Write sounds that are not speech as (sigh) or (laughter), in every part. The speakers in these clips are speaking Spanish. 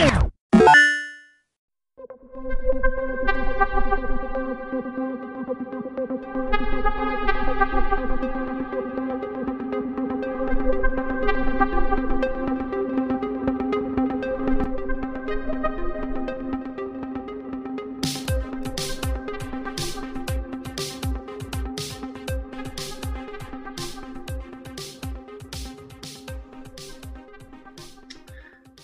Yeah.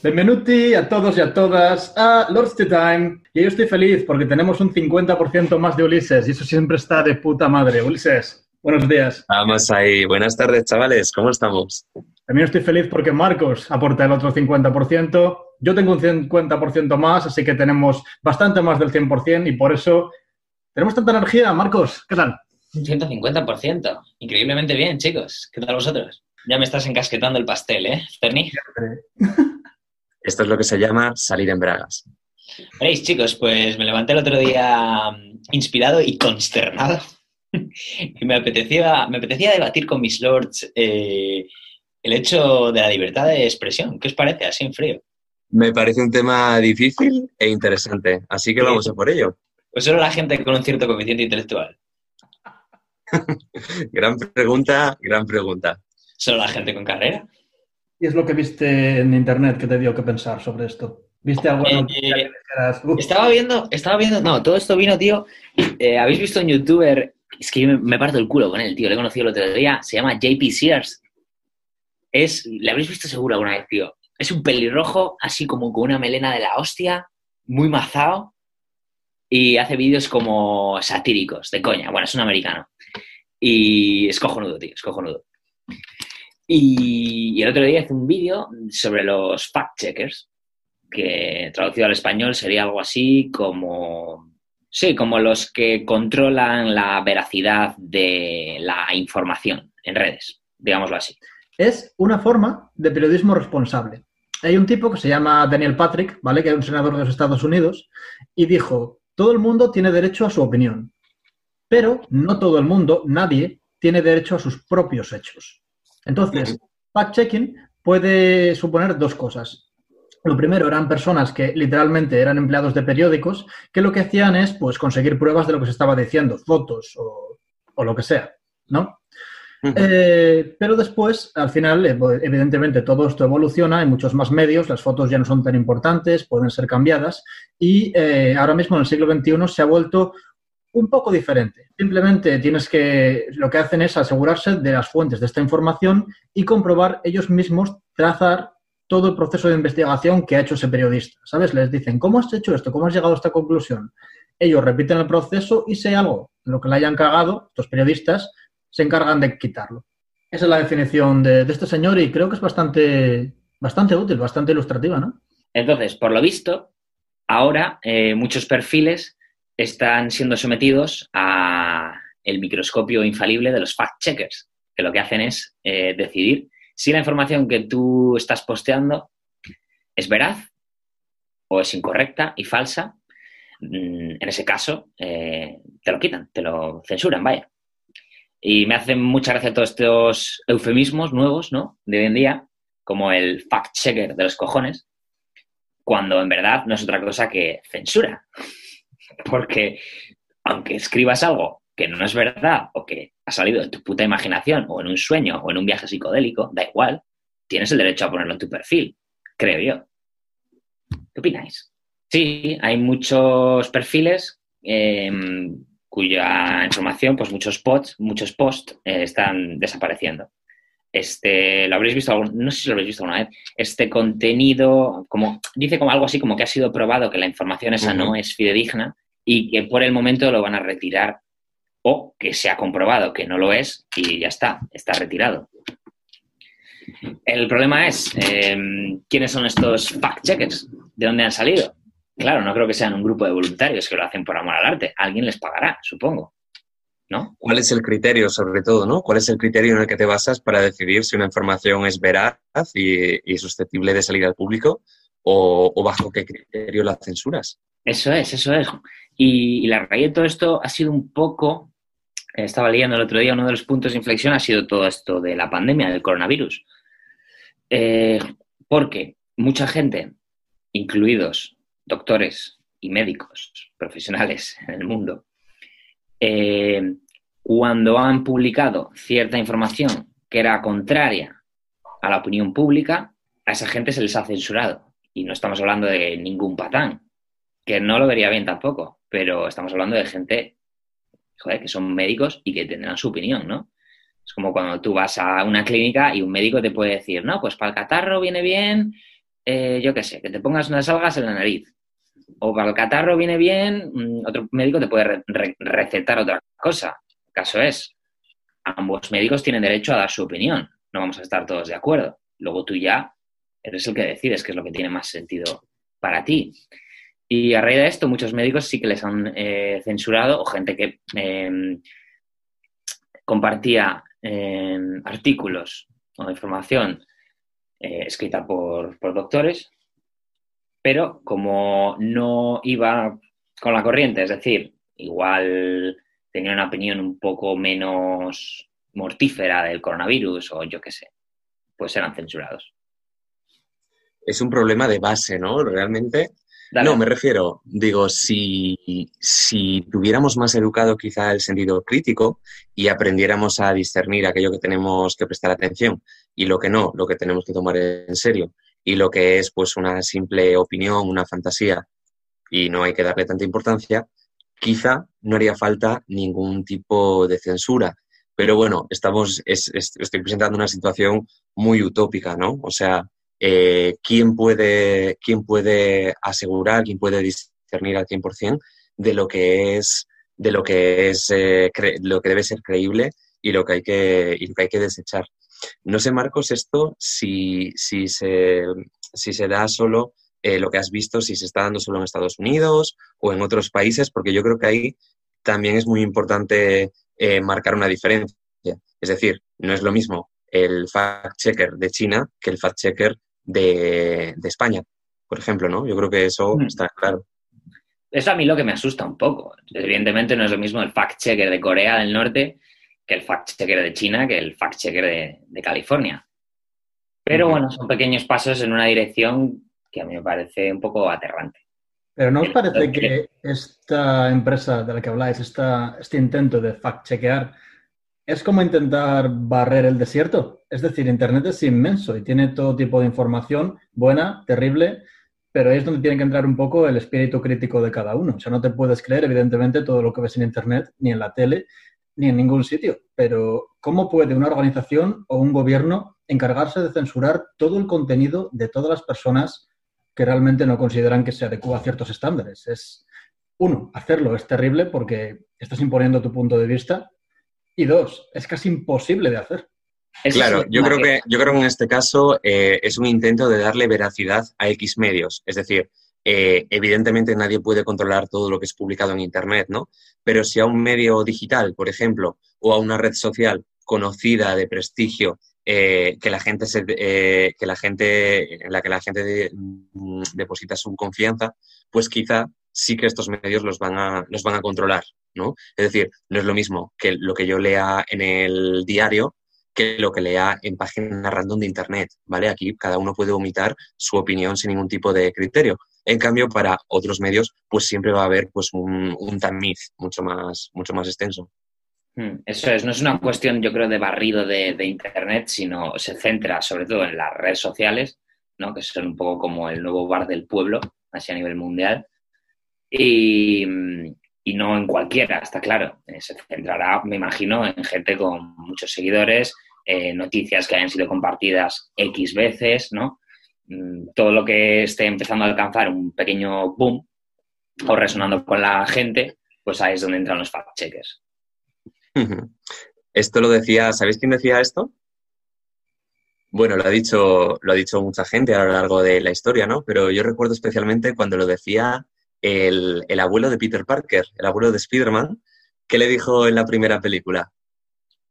Benvenuti a todos y a todas a Lord's Time. Y yo estoy feliz porque tenemos un 50% más de Ulises y eso siempre está de puta madre. Ulises, buenos días. Vamos ahí. Buenas tardes, chavales. ¿Cómo estamos? También estoy feliz porque Marcos aporta el otro 50%. Yo tengo un 50% más, así que tenemos bastante más del 100% y por eso tenemos tanta energía. Marcos, ¿qué tal? Un 150%. Increíblemente bien, chicos. ¿Qué tal vosotros? Ya me estás encasquetando el pastel, ¿eh, Ferni? Esto es lo que se llama salir en bragas. Veréis, chicos, pues me levanté el otro día mm, inspirado y consternado. (laughs) y me apetecía, me apetecía debatir con mis lords eh, el hecho de la libertad de expresión. ¿Qué os parece así en frío? Me parece un tema difícil e interesante, así que vamos a por ello. Pues solo la gente con un cierto coeficiente intelectual. (laughs) gran pregunta, gran pregunta. ¿Solo la gente con carrera? ¿Y es lo que viste en internet que te dio que pensar sobre esto? ¿Viste algo? Eh, estaba viendo, estaba viendo, no, todo esto vino, tío. Eh, ¿Habéis visto un youtuber? Es que yo me, parto el culo con él, tío. Le he conocido el otro día. Se llama JP Sears. Es, le habréis visto seguro alguna vez, tío. Es un pelirrojo, así como con una melena de la hostia, muy mazado. Y hace vídeos como satíricos, de coña. Bueno, es un americano. Y es cojonudo, tío, es cojonudo. Y, el otro día hice un vídeo sobre los fact-checkers, que traducido al español sería algo así como, sí, como los que controlan la veracidad de la información en redes, digámoslo así. Es una forma de periodismo responsable. Hay un tipo que se llama Daniel Patrick, ¿vale? Que es un senador de los Estados Unidos, y dijo, todo el mundo tiene derecho a su opinión, pero no todo el mundo, nadie, tiene derecho a sus propios hechos. Entonces, fact-checking puede suponer dos cosas. Lo primero eran personas que literalmente eran empleados de periódicos que lo que hacían es pues conseguir pruebas de lo que se estaba diciendo, fotos o, lo que sea, ¿no? Eh, pero después, al final, eh, pues, evidentemente todo esto evoluciona, hay muchos más medios, las fotos ya no son tan importantes, pueden ser cambiadas y eh, ahora mismo en el siglo XXI se ha vuelto un poco diferente. Simplemente tienes que, lo que hacen es asegurarse de las fuentes de esta información y comprobar ellos mismos, trazar todo el proceso de investigación que ha hecho ese periodista. ¿Sabes? Les dicen, ¿cómo has hecho esto? ¿Cómo has llegado a esta conclusión? Ellos repiten el proceso y si hay algo lo que le hayan cagado, estos periodistas se encargan de quitarlo. Esa es la definición de, este señor y creo que es bastante, bastante útil, bastante ilustrativa, ¿no? Entonces, por lo visto, ahora eh, muchos perfiles están siendo sometidos a el microscopio infalible de los fact-checkers, que lo que hacen es eh, decidir si la información que tú estás posteando es veraz o es incorrecta y falsa. Mm, en ese caso, eh, te lo quitan, te lo censuran, vaya. Y me hacen mucha gracia todos estos eufemismos nuevos, ¿no? De hoy en día, como el fact-checker de los cojones, cuando en verdad no es otra cosa que censura. Porque aunque escribas algo que no es verdad o que ha salido de tu puta imaginación o en un sueño o en un viaje psicodélico, da igual, tienes el derecho a ponerlo en tu perfil, creo yo. ¿Qué opináis? Sí, hay muchos perfiles em, cuya información, pues muchos posts, muchos posts eh, están desapareciendo. Este, lo habréis visto, no sé si lo habréis visto alguna vez, este contenido, como dice como algo así como que ha sido probado que la información esa no es fidedigna y que por el momento lo van a retirar o que se ha comprobado que no lo es y ya está, está retirado. El problema es, em, ¿quiénes son estos fact-checkers? ¿De dónde han salido? Claro, no creo que sean un grupo de voluntarios que lo hacen por amor al arte. Alguien les pagará, supongo. ¿No? ¿Cuál es el criterio, sobre todo, no? ¿Cuál es el criterio en el que te basas para decidir si una información es veraz y, susceptible de salir al público o, o, bajo qué criterio la censuras? Eso es, eso es. Y, la raíz de todo esto ha sido un poco, estaba leyendo el otro día, uno de los puntos de inflexión ha sido todo esto de la pandemia, del coronavirus. Eh, porque mucha gente incluidos doctores y médicos profesionales en el mundo, eh, cuando han publicado cierta información que era contraria a la opinión pública, a esa gente se les ha censurado. Y no estamos hablando de ningún patán, que no lo vería bien tampoco, pero estamos hablando de gente que son médicos y que tendrán su opinión, ¿no? Es como cuando tú vas a una clínica y un médico te puede decir, no, pues para el catarro viene bien, eh, yo qué sé, que te pongas unas algas en la nariz. O para el catarro viene bien, mm, otro médico te puede recetar otra cosa. El caso es, ambos médicos tienen derecho a dar su opinión. No vamos a estar todos de acuerdo. Luego tú ya eres el que decides qué es lo que tiene más sentido para ti. Y a raíz de esto, muchos médicos sí que les han eh, censurado o gente que em, compartía em, artículos o información eh, escrita por, por, doctores, pero como no iba con la corriente, es decir, igual tenía una opinión un poco menos mortífera del coronavirus o yo qué sé, pues eran censurados. Es un problema de base, ¿no? Realmente no, me refiero, digo, si, si tuviéramos más educado quizá el sentido crítico y aprendiéramos a discernir aquello que tenemos que prestar atención y lo que no, lo que tenemos que tomar en serio y lo que es pues una simple opinión, una fantasía y no hay que darle tanta importancia, quizá no haría falta ningún tipo de censura. Pero bueno, estamos, estoy presentando una situación muy utópica, ¿no? O sea, eh, ¿quién, puede, quién puede asegurar, quién puede discernir al 100% de lo que es, de lo que, es eh, lo que debe ser creíble y lo que hay que, y lo que, hay que desechar? No sé, Marcos, esto si, si, se, si se da solo eh, lo que has visto, si se está dando solo en Estados Unidos o en otros países, porque yo creo que ahí también es muy importante marcar una diferencia. Es decir, no es lo mismo el fact-checker de China que el fact-checker de, España, por ejemplo, ¿no? Yo creo que eso mm. está claro. Eso a mí lo que me asusta un poco. Evidentemente no es lo mismo el fact-checker de Corea del Norte que el fact-checker de China que el fact-checker de, California. Pero bueno, son pequeños pasos en una dirección que a mí me parece un poco aterrante. Pero ¿no os parece que esta empresa de la que habláis, este intento de fact-chequear, es como intentar barrer el desierto. Es decir, Internet es inmenso y tiene todo tipo de información, buena, terrible, pero ahí es donde tiene que entrar un poco el espíritu crítico de cada uno. O sea, no te puedes creer, evidentemente, todo lo que ves en Internet, ni en la tele, ni en ningún sitio. Pero, ¿cómo puede una organización o un gobierno encargarse de censurar todo el contenido de todas las personas que realmente no consideran que se adecua a ciertos estándares? Es, uno, hacerlo es terrible porque estás imponiendo tu punto de vista y dos, es casi imposible de hacer. claro, yo creo, que, yo creo que en este caso eh, es un intento de darle veracidad a X medios. Es decir, eh, evidentemente nadie puede controlar todo lo que es publicado en Internet, ¿no? Pero si a un medio digital, por ejemplo, o a una red social conocida, de prestigio, eh, que la gente se, que la gente, en la que la gente mm, deposita su confianza, pues quizá sí que estos medios los van a, los van a controlar, ¿no? Es decir, no es lo mismo que lo que yo lea en el diario que lo que lea en páginas random de Internet, ¿vale? Aquí cada uno puede omitar su opinión sin ningún tipo de criterio. En cambio, para otros medios, pues siempre va a haber pues un, un tamiz mucho más, mucho más extenso. Hmm, eso es, no es una cuestión, yo creo, de barrido de, de, Internet, sino se centra sobre todo en las redes sociales, ¿no? que son un poco como el nuevo bar del pueblo, así a nivel mundial. Y, y no en cualquiera, está claro. Eh, se centrará, me imagino, en gente con muchos seguidores, eh, noticias que hayan sido compartidas X veces, ¿no? Mm, todo lo que esté empezando a alcanzar un pequeño boom o resonando con la gente, pues ahí es donde entran los fact-checkers. Esto lo decía, ¿sabéis quién decía esto? Bueno, lo ha dicho, lo ha dicho mucha gente a lo largo de la historia, ¿no? Pero yo recuerdo especialmente cuando lo decía el, abuelo de Peter Parker, el abuelo de Spider-Man, ¿qué le dijo en la primera película?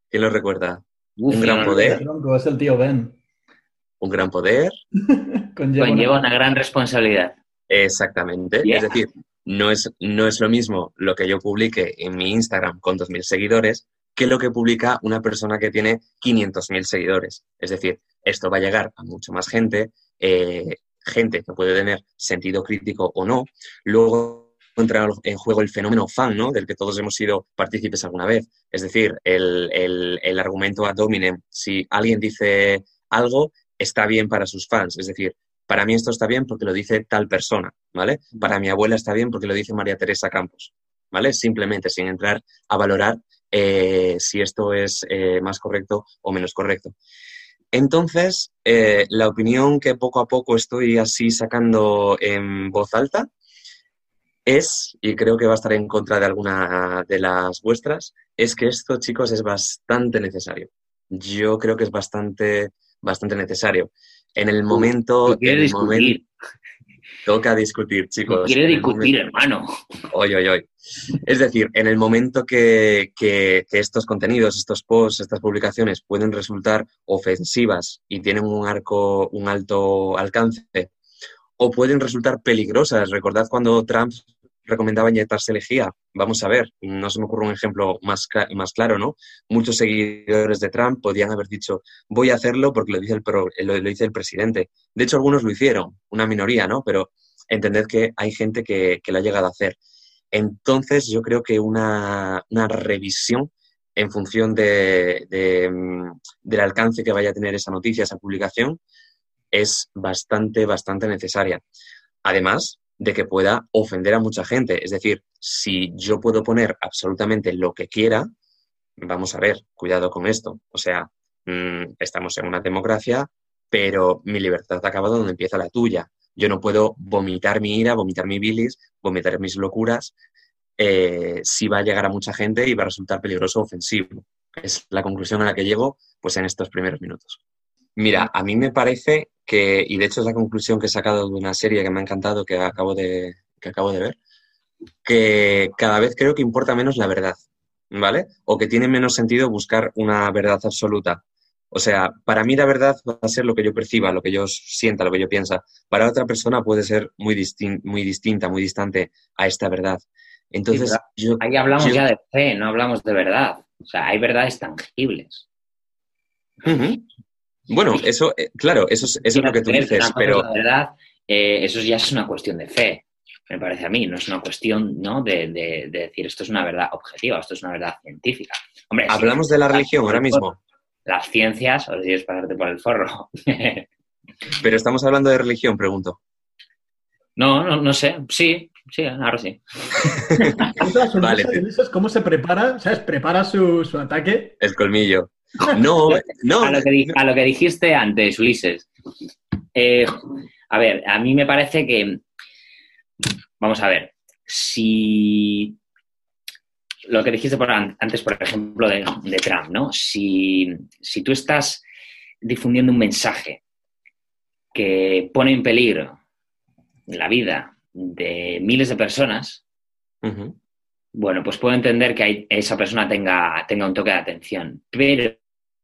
¿Quién lo recuerda? un gran poder. Es el tío Ben. (laughs) Un gran poder. (laughs) Conlleva, una gran responsabilidad. Exactamente. Es decir, no es, no es lo mismo lo que yo publique en mi Instagram con 2.000 seguidores que lo que publica una persona que tiene 500.000 seguidores. Es decir, esto va a llegar a mucho más gente, eh, gente que puede tener sentido crítico o no. Luego entra en juego el fenómeno fan, ¿no? Del que todos hemos sido partícipes alguna vez. Es decir, el, el argumento ad hominem. Si alguien dice algo, está bien para sus fans. Es decir, para mí esto está bien porque lo dice tal persona, ¿vale? Para mi abuela está bien porque lo dice María Teresa Campos, ¿vale? Simplemente sin entrar a valorar eh, si esto es eh, más correcto o menos correcto. Entonces, eh, la opinión que poco a poco estoy así sacando en voz alta es, y creo que va a estar en contra de alguna de las vuestras, es que esto, chicos, es bastante necesario. Yo creo que es bastante, bastante necesario en el momento... Quiere discutir. toca discutir, chicos. Quiere discutir, hermano. Hoy, hoy, hoy. Es decir, en el momento que, que, estos contenidos, estos posts, estas publicaciones pueden resultar ofensivas y tienen un arco, un alto alcance, o pueden resultar peligrosas. Recordad cuando Trump recomendaba inyectarse lejía. Vamos a ver, no se me ocurre un ejemplo más, más claro, ¿no? Muchos seguidores de Trump podían haber dicho, voy a hacerlo porque lo dice el, lo, dice el presidente. De hecho, algunos lo hicieron, una minoría, ¿no? Pero entended que hay gente que, que lo ha llegado a hacer. Entonces, yo creo que una, una revisión en función de, de, mm, del alcance que vaya a tener esa noticia, esa publicación, es bastante, bastante necesaria. Además, de que pueda ofender a mucha gente. Es decir, si yo puedo poner absolutamente lo que quiera, vamos a ver, cuidado con esto. O sea, mm, estamos en una democracia, pero mi libertad acaba donde empieza la tuya. Yo no puedo vomitar mi ira, vomitar mi bilis, vomitar mis locuras, eh, si va a llegar a mucha gente y va a resultar peligroso o ofensivo. Es la conclusión a la que llego pues, en estos primeros minutos. Mira, a mí me parece que, y de hecho es la conclusión que he sacado de una serie que me ha encantado, que acabo de, que acabo de ver, que cada vez creo que importa menos la verdad, ¿vale? O que tiene menos sentido buscar una verdad absoluta. O sea, para mí la verdad va a ser lo que yo perciba, lo que yo sienta, lo que yo piensa. Para otra persona puede ser muy, muy distinta, muy distante a esta verdad. Entonces, ahí hablamos ya de fe, no hablamos de verdad. O sea, hay verdades tangibles. Bueno, eso, eh, claro, eso es, eso es lo que tú dices, pero... La verdad, eh, eso ya es una cuestión de fe, me parece a mí, no es una cuestión ¿no? De, de, decir esto es una verdad objetiva, esto es una verdad científica. Hombre, Hablamos de la religión ahora mismo. Las ciencias, o si pasarte por el forro. (laughs) pero estamos hablando de religión, pregunto. No, no, no sé, sí, sí, ahora sí. (laughs) (laughs) vale. ¿Cómo se prepara? ¿Sabes? Prepara su, su ataque. El colmillo. No, no. a, lo que, dijiste antes, Ulises. Eh, a ver, a mí me parece que. Vamos a ver. Si. Lo que dijiste por antes, por ejemplo, de, Trump, ¿no? Si, tú estás difundiendo un mensaje que pone en peligro la vida de miles de personas, bueno, pues puedo entender que esa persona tenga, tenga un toque de atención. Pero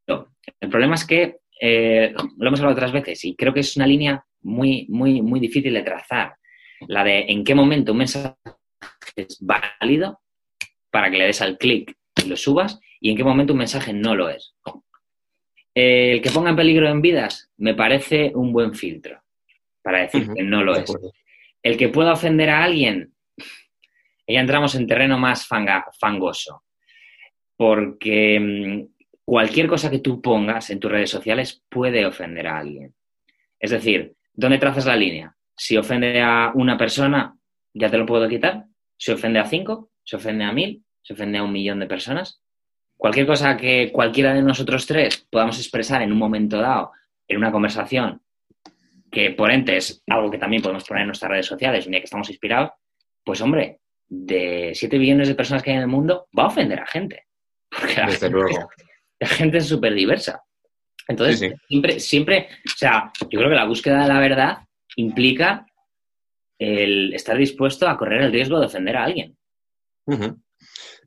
el problema es que eh, lo hemos hablado otras veces y creo que es una línea muy, muy, muy difícil de trazar. La de en qué momento un mensaje es válido para que le des al clic y lo subas y en qué momento un mensaje no lo es. el que ponga en peligro en vidas me parece un buen filtro para decir que no lo es. El que pueda ofender a alguien, ya entramos en terreno más fangoso, porque mm, cualquier cosa que tú pongas en tus redes sociales puede ofender a alguien. Es decir, ¿dónde trazas la línea? Si ofende a una persona, ya te lo puedo quitar. Si ofende a cinco, se ofende a mil, se ofende a un millón de personas. Cualquier cosa que cualquiera de nosotros tres podamos expresar en un momento dado, en una conversación, que por ente es algo que también podemos poner en nuestras redes sociales un día que estamos inspirados, pues hombre, de siete billones de personas que hay en el mundo, va a ofender a gente. (laughs) Porque Desde luego la gente es súper diversa. Entonces, siempre, siempre, o sea, yo creo que la búsqueda de la verdad implica el estar dispuesto a correr el riesgo de ofender a alguien.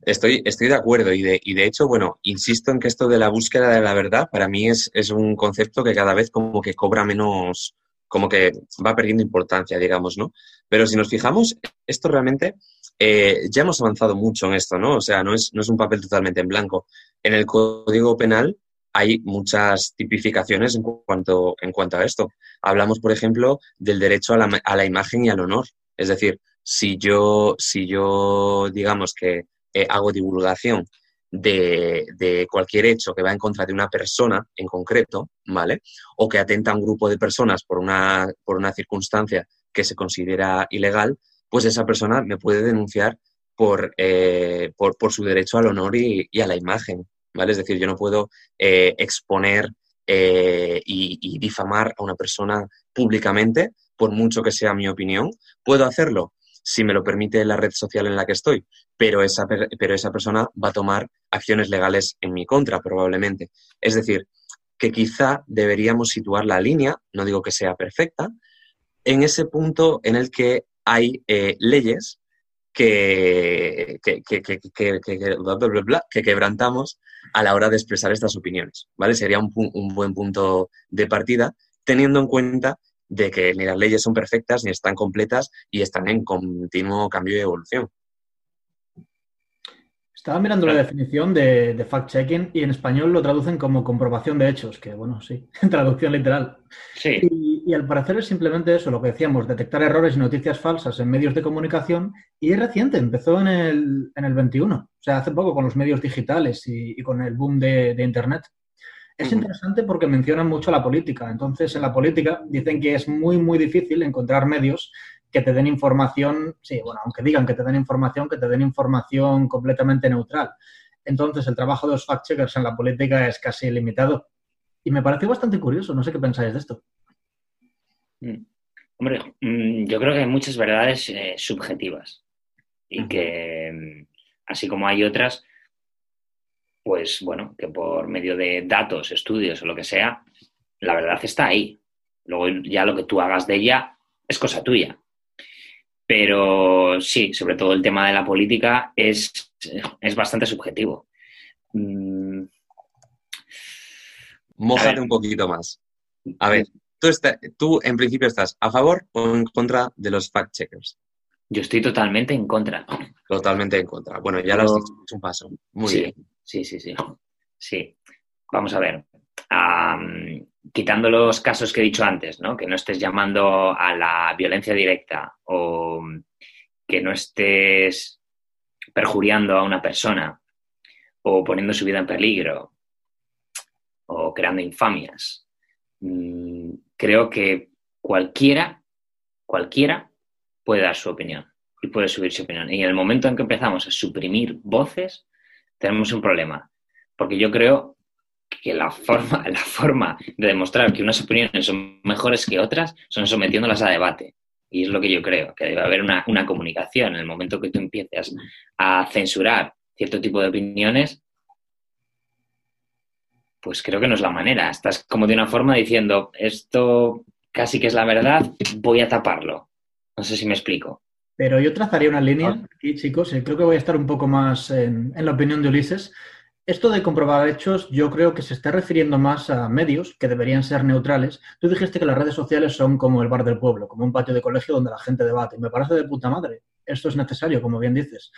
Estoy, estoy de acuerdo y de, y de hecho, bueno, insisto en que esto de la búsqueda de la verdad para mí es, es un concepto que cada vez como que cobra menos, como que va perdiendo importancia, digamos, ¿no? Pero si nos fijamos, esto realmente eh, ya hemos avanzado mucho en esto, ¿no? O sea, no es, no es un papel totalmente en blanco. En el Código Penal hay muchas tipificaciones en cuanto, en cuanto a esto. Hablamos, por ejemplo, del derecho a la, a la imagen y al honor. Es decir, si yo, si yo digamos que eh, hago divulgación de, de, cualquier hecho que va en contra de una persona en concreto, ¿vale? O que atenta a un grupo de personas por una, por una circunstancia que se considera ilegal, pues esa persona me puede denunciar por, eh, por, su derecho al honor y, y, a la imagen, ¿vale? Es decir, yo no puedo eh, exponer eh, y, y, difamar a una persona públicamente, por mucho que sea mi opinión. Puedo hacerlo si me lo permite la red social en la que estoy, pero esa, pero esa persona va a tomar acciones legales en mi contra, probablemente. Es decir, que quizá deberíamos situar la línea, no digo que sea perfecta, en ese punto en el que hay eh, leyes que, que, que, que, quebrantamos a la hora de expresar estas opiniones, ¿vale? Sería un, un buen punto de partida, teniendo en cuenta de que ni las leyes son perfectas, ni están completas y están en continuo cambio y evolución. Estaba mirando la definición de, de fact-checking y en español lo traducen como comprobación de hechos, que bueno, sí, (laughs) traducción literal. Sí. Y, y, al parecer es simplemente eso, lo que decíamos, detectar errores y noticias falsas en medios de comunicación y es reciente, empezó en el, en el 21, o sea, hace poco con los medios digitales y, y con el boom de, de Internet. Es interesante porque mencionan mucho la política. Entonces, en la política dicen que es muy, muy difícil encontrar medios que te den información, sí, bueno, aunque digan que te den información, que te den información completamente neutral. Entonces, el trabajo de los fact-checkers en la política es casi limitado. Y me pareció bastante curioso. No sé qué pensáis de esto. Mm. Hombre, mm, yo creo que hay muchas verdades eh, subjetivas y que, mm, así como hay otras, pues bueno, que por medio de datos, estudios o lo que sea, la verdad está ahí. Luego ya lo que tú hagas de ella es cosa tuya. Pero sí, sobre todo el tema de la política es, es bastante subjetivo. Mm. Mójate un poquito más. A ver, tú, está, tú en principio estás a favor o en contra de los fact-checkers. Yo estoy totalmente en contra. Totalmente en contra. Bueno, ya Pero... lo has dicho, es un paso. Muy sí. bien. Sí, sí, sí. Sí. Vamos a ver. Um, quitando los casos que he dicho antes, ¿no? Que no estés llamando a la violencia directa o que no estés perjuriando a una persona o poniendo su vida en peligro o creando infamias. Mm, creo que cualquiera, cualquiera puede dar su opinión y puede subir su opinión. Y en el momento en que empezamos a suprimir voces, tenemos un problema. Porque yo creo que la forma, la forma de demostrar que unas opiniones son mejores que otras son sometiéndolas a debate. Y es lo que yo creo, que debe haber una, una comunicación. En el momento que tú empieces a censurar cierto tipo de opiniones, pues creo que no es la manera. Estás como de una forma diciendo, esto casi que es la verdad, voy a taparlo. No sé si me explico. Pero yo trazaría una línea aquí, chicos, y creo que voy a estar un poco más en, en, la opinión de Ulises. Esto de comprobar hechos, yo creo que se está refiriendo más a medios que deberían ser neutrales. Tú dijiste que las redes sociales son como el bar del pueblo, como un patio de colegio donde la gente debate. Me parece de puta madre. Esto es necesario, como bien dices.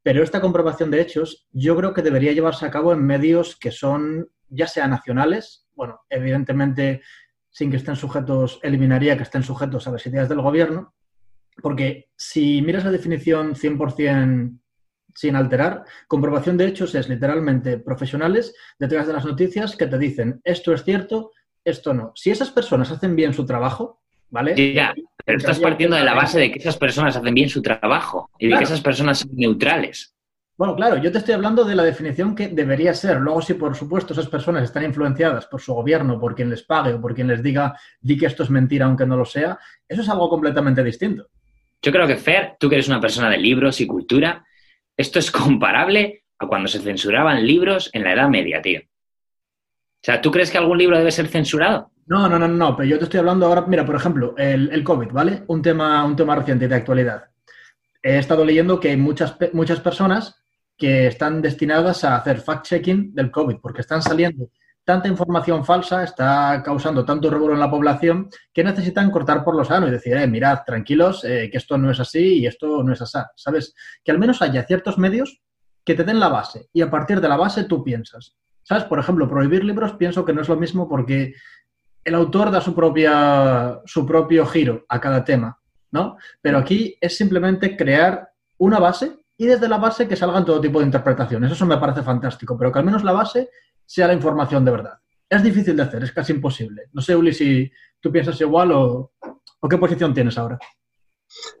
Pero esta comprobación de hechos, yo creo que debería llevarse a cabo en medios que son, ya sea nacionales, bueno, evidentemente sin que estén sujetos, eliminaría que estén sujetos a las ideas del gobierno, porque si miras la definición 100% sin alterar, comprobación de hechos es literalmente profesionales detrás de las noticias que te dicen esto es cierto, esto no. Si esas personas hacen bien su trabajo, ¿vale? Sí, ya, pero estás partiendo de la base de que esas personas hacen bien su trabajo y claro. de que esas personas son neutrales. Bueno, claro, yo te estoy hablando de la definición que debería ser. Luego, si por supuesto esas personas están influenciadas por su gobierno, por quien les pague o por quien les diga di que esto es mentira aunque no lo sea, eso es algo completamente distinto. Yo creo que, Fer, tú que eres una persona de libros y cultura, esto es comparable a cuando se censuraban libros en la Edad Media, tío. O sea, ¿tú crees que algún libro debe ser censurado? No, no, no, no, pero yo te estoy hablando ahora, mira, por ejemplo, el, COVID, ¿vale? Un tema, un tema reciente de actualidad. He estado leyendo que hay muchas, muchas personas que están destinadas a hacer fact-checking del COVID, porque están saliendo tanta información falsa, está causando tanto revuelo en la población, que necesitan cortar por lo sano y decir, eh, mirad, tranquilos, eh, que esto no es así y esto no es así. ¿Sabes? Que al menos haya ciertos medios que te den la base y a partir de la base tú piensas. ¿Sabes? Por ejemplo, prohibir libros pienso que no es lo mismo porque el autor da su, propia, su propio giro a cada tema, ¿no? Pero aquí es simplemente crear una base y desde la base que salgan todo tipo de interpretaciones. Eso me parece fantástico, pero que al menos la base sea la información de verdad. Es difícil de hacer, es casi imposible. No sé, Uli, si tú piensas igual o, o qué posición tienes ahora.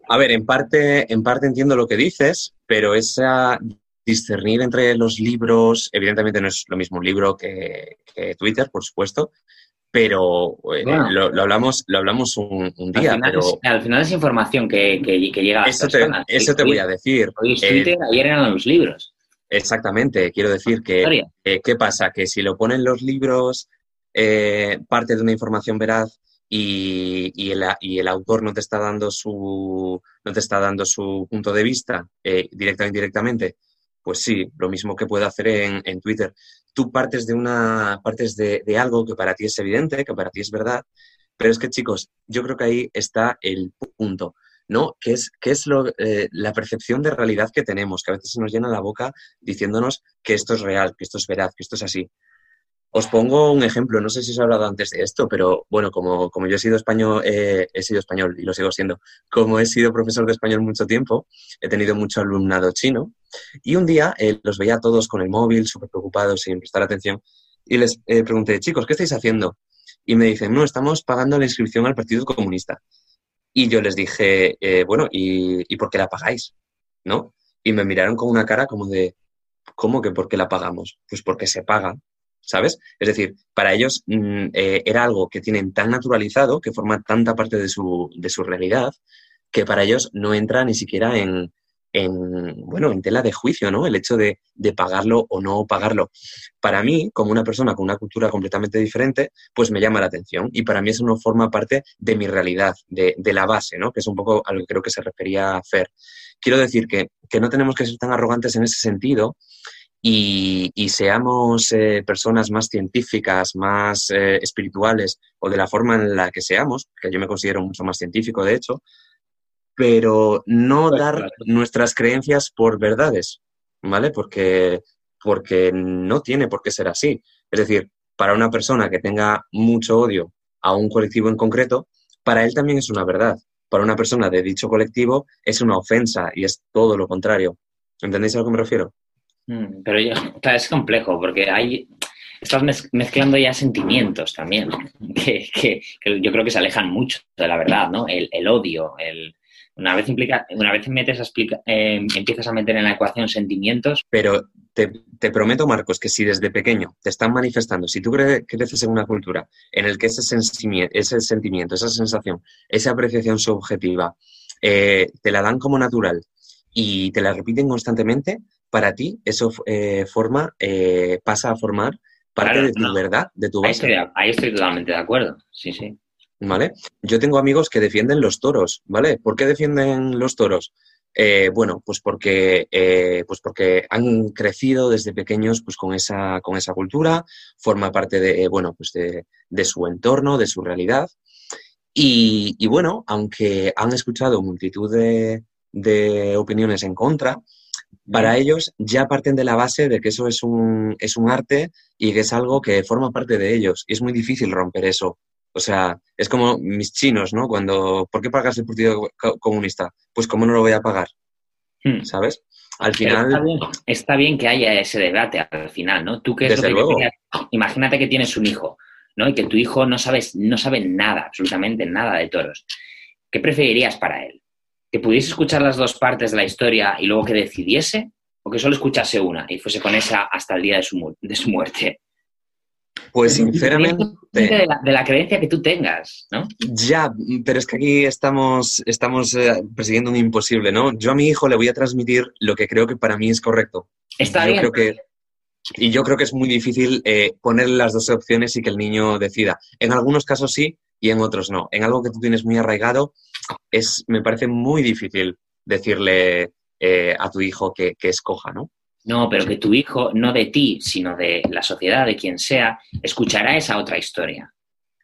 A ver, en parte, en parte entiendo lo que dices, pero esa discernir entre los libros, evidentemente no es lo mismo un libro que, Twitter, por supuesto, pero eh, lo, hablamos, lo hablamos un, día. Al final, pero... es, al final es información que, llega a Eso te, eso te voy a decir. Hoy es Twitter, eh, ayer eran los libros. Exactamente, quiero decir que, eh, ¿qué pasa? Que si lo ponen los libros parte de una información veraz y, y, el, y, el, autor no te está dando su, no te está dando su punto de vista, directa o indirectamente, pues sí, lo mismo que puedo hacer en, Twitter. Tú partes de una, partes de, algo que para ti es evidente, que para ti es verdad, pero es que chicos, yo creo que ahí está el punto, ¿no? Que es, que es lo, eh, la percepción de realidad que tenemos, que a veces se nos llena la boca diciéndonos que esto es real, que esto es veraz, que esto es así. Os pongo un ejemplo, no sé si os he hablado antes de esto, pero bueno, como, como yo he sido español, eh, he sido español y lo sigo siendo, como he sido profesor de español mucho tiempo, he tenido mucho alumnado chino y un día eh, los veía todos con el móvil, súper preocupados, sin prestar atención, y les eh, pregunté, chicos, ¿qué estáis haciendo? Y me dicen, no, estamos pagando la inscripción al Partido Comunista. Y yo les dije, bueno, ¿y, ¿y por qué la pagáis? ¿No? Y me miraron con una cara como de, ¿cómo que por qué la pagamos? Pues porque se paga ¿sabes? Es decir, para ellos mm, eh, era algo que tienen tan naturalizado, que forma tanta parte de su, de su realidad, que para ellos no entra ni siquiera en, en, bueno, en tela de juicio, ¿no? El hecho de, de, pagarlo o no pagarlo. Para mí, como una persona con una cultura completamente diferente, pues me llama la atención y para mí eso no forma parte de mi realidad, de, de la base, ¿no? Que es un poco a lo que creo que se refería Fer. Quiero decir que, que no tenemos que ser tan arrogantes en ese sentido y, seamos eh, personas más científicas, más eh, espirituales o de la forma en la que seamos, que yo me considero mucho más científico de hecho, pero no pues dar nuestras creencias por verdades, ¿vale? Porque, porque no tiene por qué ser así. Es decir, para una persona que tenga mucho odio a un colectivo en concreto, para él también es una verdad. Para una persona de dicho colectivo es una ofensa y es todo lo contrario. ¿Entendéis a lo que me refiero? Mm, pero es complejo porque hay, estás mezclando ya sentimientos también, (laughs) que, yo creo que se alejan mucho de la verdad, ¿no? El, odio, el, una vez implica, una vez metes a eh, empiezas a meter en la ecuación sentimientos. Pero te, te, prometo, Marcos, que si desde pequeño te están manifestando, si tú creces en una cultura en el que ese, ese sentimiento, esa sensación, esa apreciación subjetiva, eh, te la dan como natural y te la repiten constantemente, para ti eso eh, forma, eh, pasa a formar parte de tu verdad, de tu base. Ahí estoy, totalmente de acuerdo, sí, sí. ¿Vale? Yo tengo amigos que defienden los toros, ¿vale? ¿Por qué defienden los toros? Eh, bueno, pues porque, pues porque han crecido desde pequeños pues con esa, con esa cultura, forma parte de, bueno, pues de, su entorno, de su realidad. Y, y, bueno, aunque han escuchado multitud de, de opiniones en contra, para ellos ya parten de la base de que eso es un, es un arte y que es algo que forma parte de ellos. Y es muy difícil romper eso. O sea, es como mis chinos, ¿no? Cuando, ¿por qué pagas el Partido Comunista? Pues ¿cómo no lo voy a pagar? Hmm. ¿Sabes? Al final... Está bien, que haya ese debate al final, ¿no? Tú que Desde luego. imagínate que tienes un hijo, ¿no? Y que tu hijo no, sabes, no sabe nada, absolutamente nada de toros. ¿Qué preferirías para él? que pudiese escuchar las dos partes de la historia y luego que decidiese, o que solo escuchase una y fuese con esa hasta el día de su, de su muerte. Pues sinceramente... De la, creencia que tú tengas, ¿no? Ya, pero es que aquí estamos, estamos eh, persiguiendo un imposible, ¿no? Yo a mi hijo le voy a transmitir lo que creo que para mí es correcto. Está bien. Creo que, y yo creo que es muy difícil eh, ponerle las dos opciones y que el niño decida. En algunos casos sí y en otros no. En algo que tú tienes muy arraigado, es, me parece muy difícil decirle eh, a tu hijo que, escoja, ¿no? No, pero que tu hijo, no de ti, sino de la sociedad, de quien sea, escuchará esa otra historia,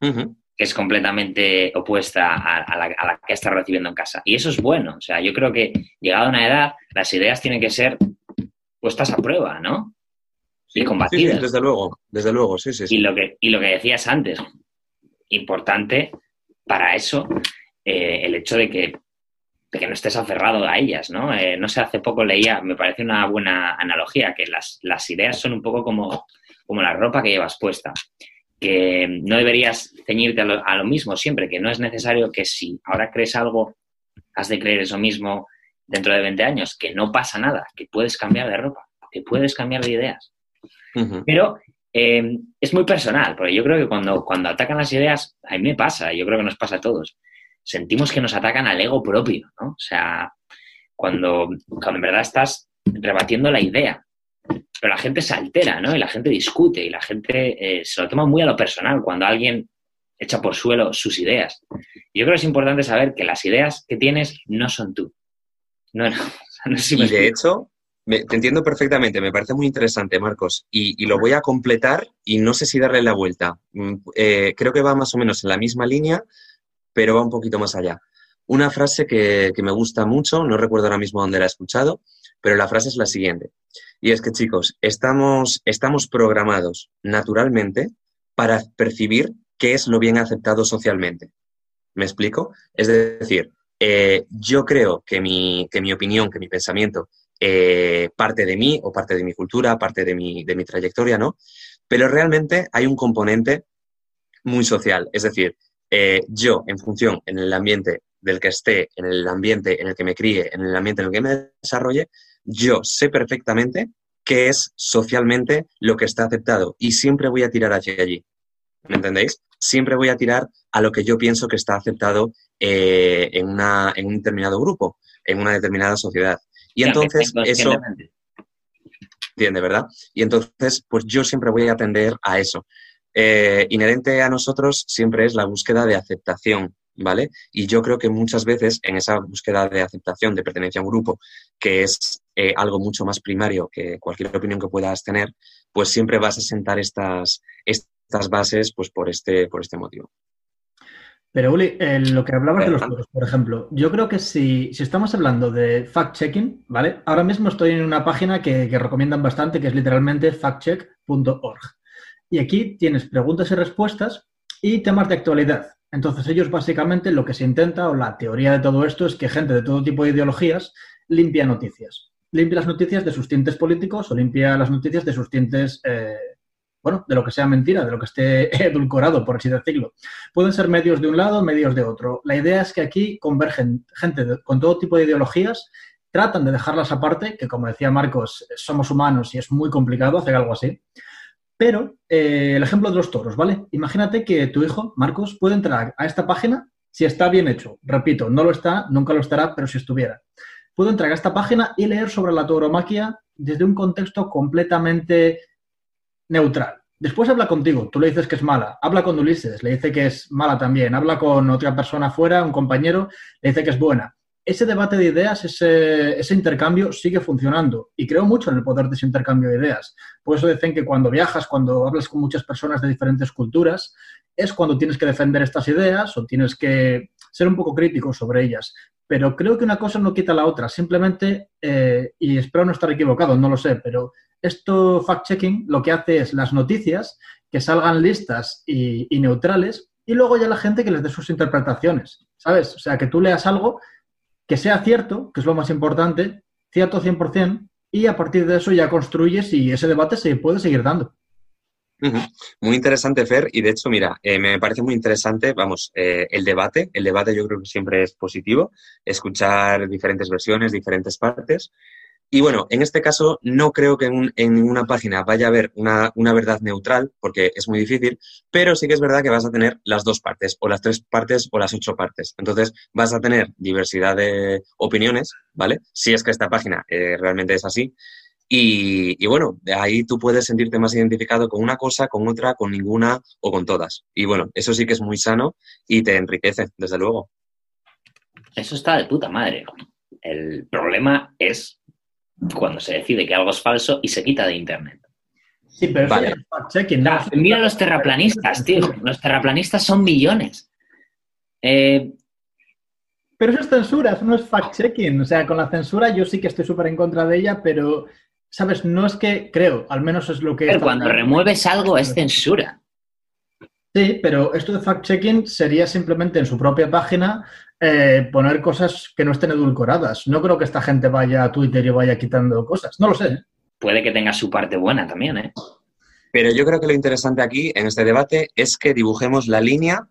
que es completamente opuesta a, la, que está recibiendo en casa. Y eso es bueno. O sea, yo creo que llegado a una edad, las ideas tienen que ser puestas a prueba, ¿no? y combatidas. desde luego, desde luego, sí, sí, Y, lo que, y lo que decías antes, importante para eso, eh, el hecho de que, que, no estés aferrado a ellas, ¿no? Eh, no sé, hace poco leía, me parece una buena analogía, que las, las ideas son un poco como, como la ropa que llevas puesta que no deberías ceñirte a lo, mismo siempre, que no es necesario que si ahora crees algo, has de creer eso mismo dentro de 20 años, que no pasa nada, que puedes cambiar de ropa, que puedes cambiar de ideas. Pero eh, es muy personal, porque yo creo que cuando, cuando atacan las ideas, a mí me pasa, yo creo que nos pasa a todos, sentimos que nos atacan al ego propio, ¿no? O sea, cuando, cuando en verdad estás rebatiendo la idea, pero la gente se altera, ¿no? Y la gente discute y la gente eh, se lo toma muy a lo personal cuando alguien echa por suelo sus ideas. Yo creo que es importante saber que las ideas que tienes no son tú. No, no, (laughs) y de hecho, te entiendo perfectamente, me parece muy interesante, Marcos, y, lo voy a completar y no sé si darle la vuelta. Mm, eh, creo que va más o menos en la misma línea, pero va un poquito más allá. Una frase que, que me gusta mucho, no recuerdo ahora mismo dónde la he escuchado, pero la frase es la siguiente. Y es que, chicos, estamos, estamos programados naturalmente para percibir qué es lo bien aceptado socialmente. ¿Me explico? Es decir, eh, yo creo que mi, que mi, opinión, que mi pensamiento eh, parte de mí o parte de mi cultura, parte de mi, de mi trayectoria, ¿no? Pero realmente hay un componente muy social. Es decir, eh, yo, en función en el ambiente del que esté, en el ambiente en el que me críe, en el ambiente en el que me desarrolle, yo sé perfectamente qué es socialmente lo que está aceptado y siempre voy a tirar hacia allí. ¿Me entendéis? Siempre voy a tirar a lo que yo pienso que está aceptado eh, en, una, en un determinado grupo, en una determinada sociedad. Y entonces eso... Entiende, ¿verdad? Y entonces, pues yo siempre voy a atender a eso. Eh, inherente a nosotros siempre es la búsqueda de aceptación, ¿vale? Y yo creo que muchas veces en esa búsqueda de aceptación, de pertenencia a un grupo, que es eh, algo mucho más primario que cualquier opinión que puedas tener, pues siempre vas a sentar estas, estas bases pues por este, por este motivo. Pero Uli, lo que hablabas de los toros, por ejemplo, yo creo que si, estamos hablando de fact-checking, ¿vale? Ahora mismo estoy en una página que, que recomiendan bastante, que es literalmente factcheck.org. Y aquí tienes preguntas y respuestas y temas de actualidad. Entonces ellos básicamente lo que se intenta, o la teoría de todo esto, es que gente de todo tipo de ideologías limpia noticias. Limpia las noticias de sus tintes políticos o limpia las noticias de sus tintes, eh, bueno, de lo que sea mentira, de lo que esté (laughs) edulcorado, por así decirlo. Pueden ser medios de un lado, medios de otro. La idea es que aquí convergen gente con todo tipo de ideologías, tratan de dejarlas aparte, que como decía Marcos, somos humanos y es muy complicado hacer algo así. Pero eh, el ejemplo de los toros, ¿vale? Imagínate que tu hijo, Marcos, puede entrar a esta página si está bien hecho. Repito, no lo está, nunca lo estará, pero si estuviera. Puede entrar a esta página y leer sobre la tauromaquia desde un contexto completamente neutral. Después habla contigo, tú le dices que es mala. Habla con Ulises, le dice que es mala también. Habla con otra persona afuera, un compañero, le dice que es buena ese debate de ideas, ese, ese, intercambio sigue funcionando y creo mucho en el poder de ese intercambio de ideas. Por eso dicen que cuando viajas, cuando hablas con muchas personas de diferentes culturas, es cuando tienes que defender estas ideas o tienes que ser un poco crítico sobre ellas. Pero creo que una cosa no quita la otra. Simplemente, eh, y espero no estar equivocado, no lo sé, pero esto fact-checking lo que hace es las noticias que salgan listas y, y neutrales y luego ya la gente que les dé sus interpretaciones, ¿sabes? O sea, que tú leas algo que sea cierto, que es lo más importante, cierto 100%, y a partir de eso ya construyes y ese debate se puede seguir dando. Muy interesante, Fer, y de hecho, mira, eh, me parece muy interesante, vamos, eh, el debate. El debate yo creo que siempre es positivo, escuchar diferentes versiones, diferentes partes, y bueno, en este caso no creo que en, una página vaya a haber una, verdad neutral, porque es muy difícil, pero sí que es verdad que vas a tener las dos partes, o las tres partes, o las ocho partes. Entonces vas a tener diversidad de opiniones, ¿vale? Si es que esta página eh, realmente es así. Y, y, bueno, de ahí tú puedes sentirte más identificado con una cosa, con otra, con ninguna o con todas. Y bueno, eso sí que es muy sano y te enriquece, desde luego. Eso está de puta madre. El problema es cuando se decide que algo es falso y se quita de Internet. Sí, pero vale. Mira los terraplanistas, tío. (laughs) Los terraplanistas son millones. Eh, pero eso es censura, eso no es fact-checking. O sea, con la censura yo sí que estoy súper en contra de ella, pero ¿sabes? No es que creo, al menos es lo que... Pero cuando remueves algo es censura. Sí, pero esto de fact-checking sería simplemente en su propia página eh, poner cosas que no estén edulcoradas. No creo que esta gente vaya a Twitter y vaya quitando cosas. No lo sé. Puede que tenga su parte buena también, ¿eh? Pero yo creo que lo interesante aquí, en este debate, es que dibujemos la línea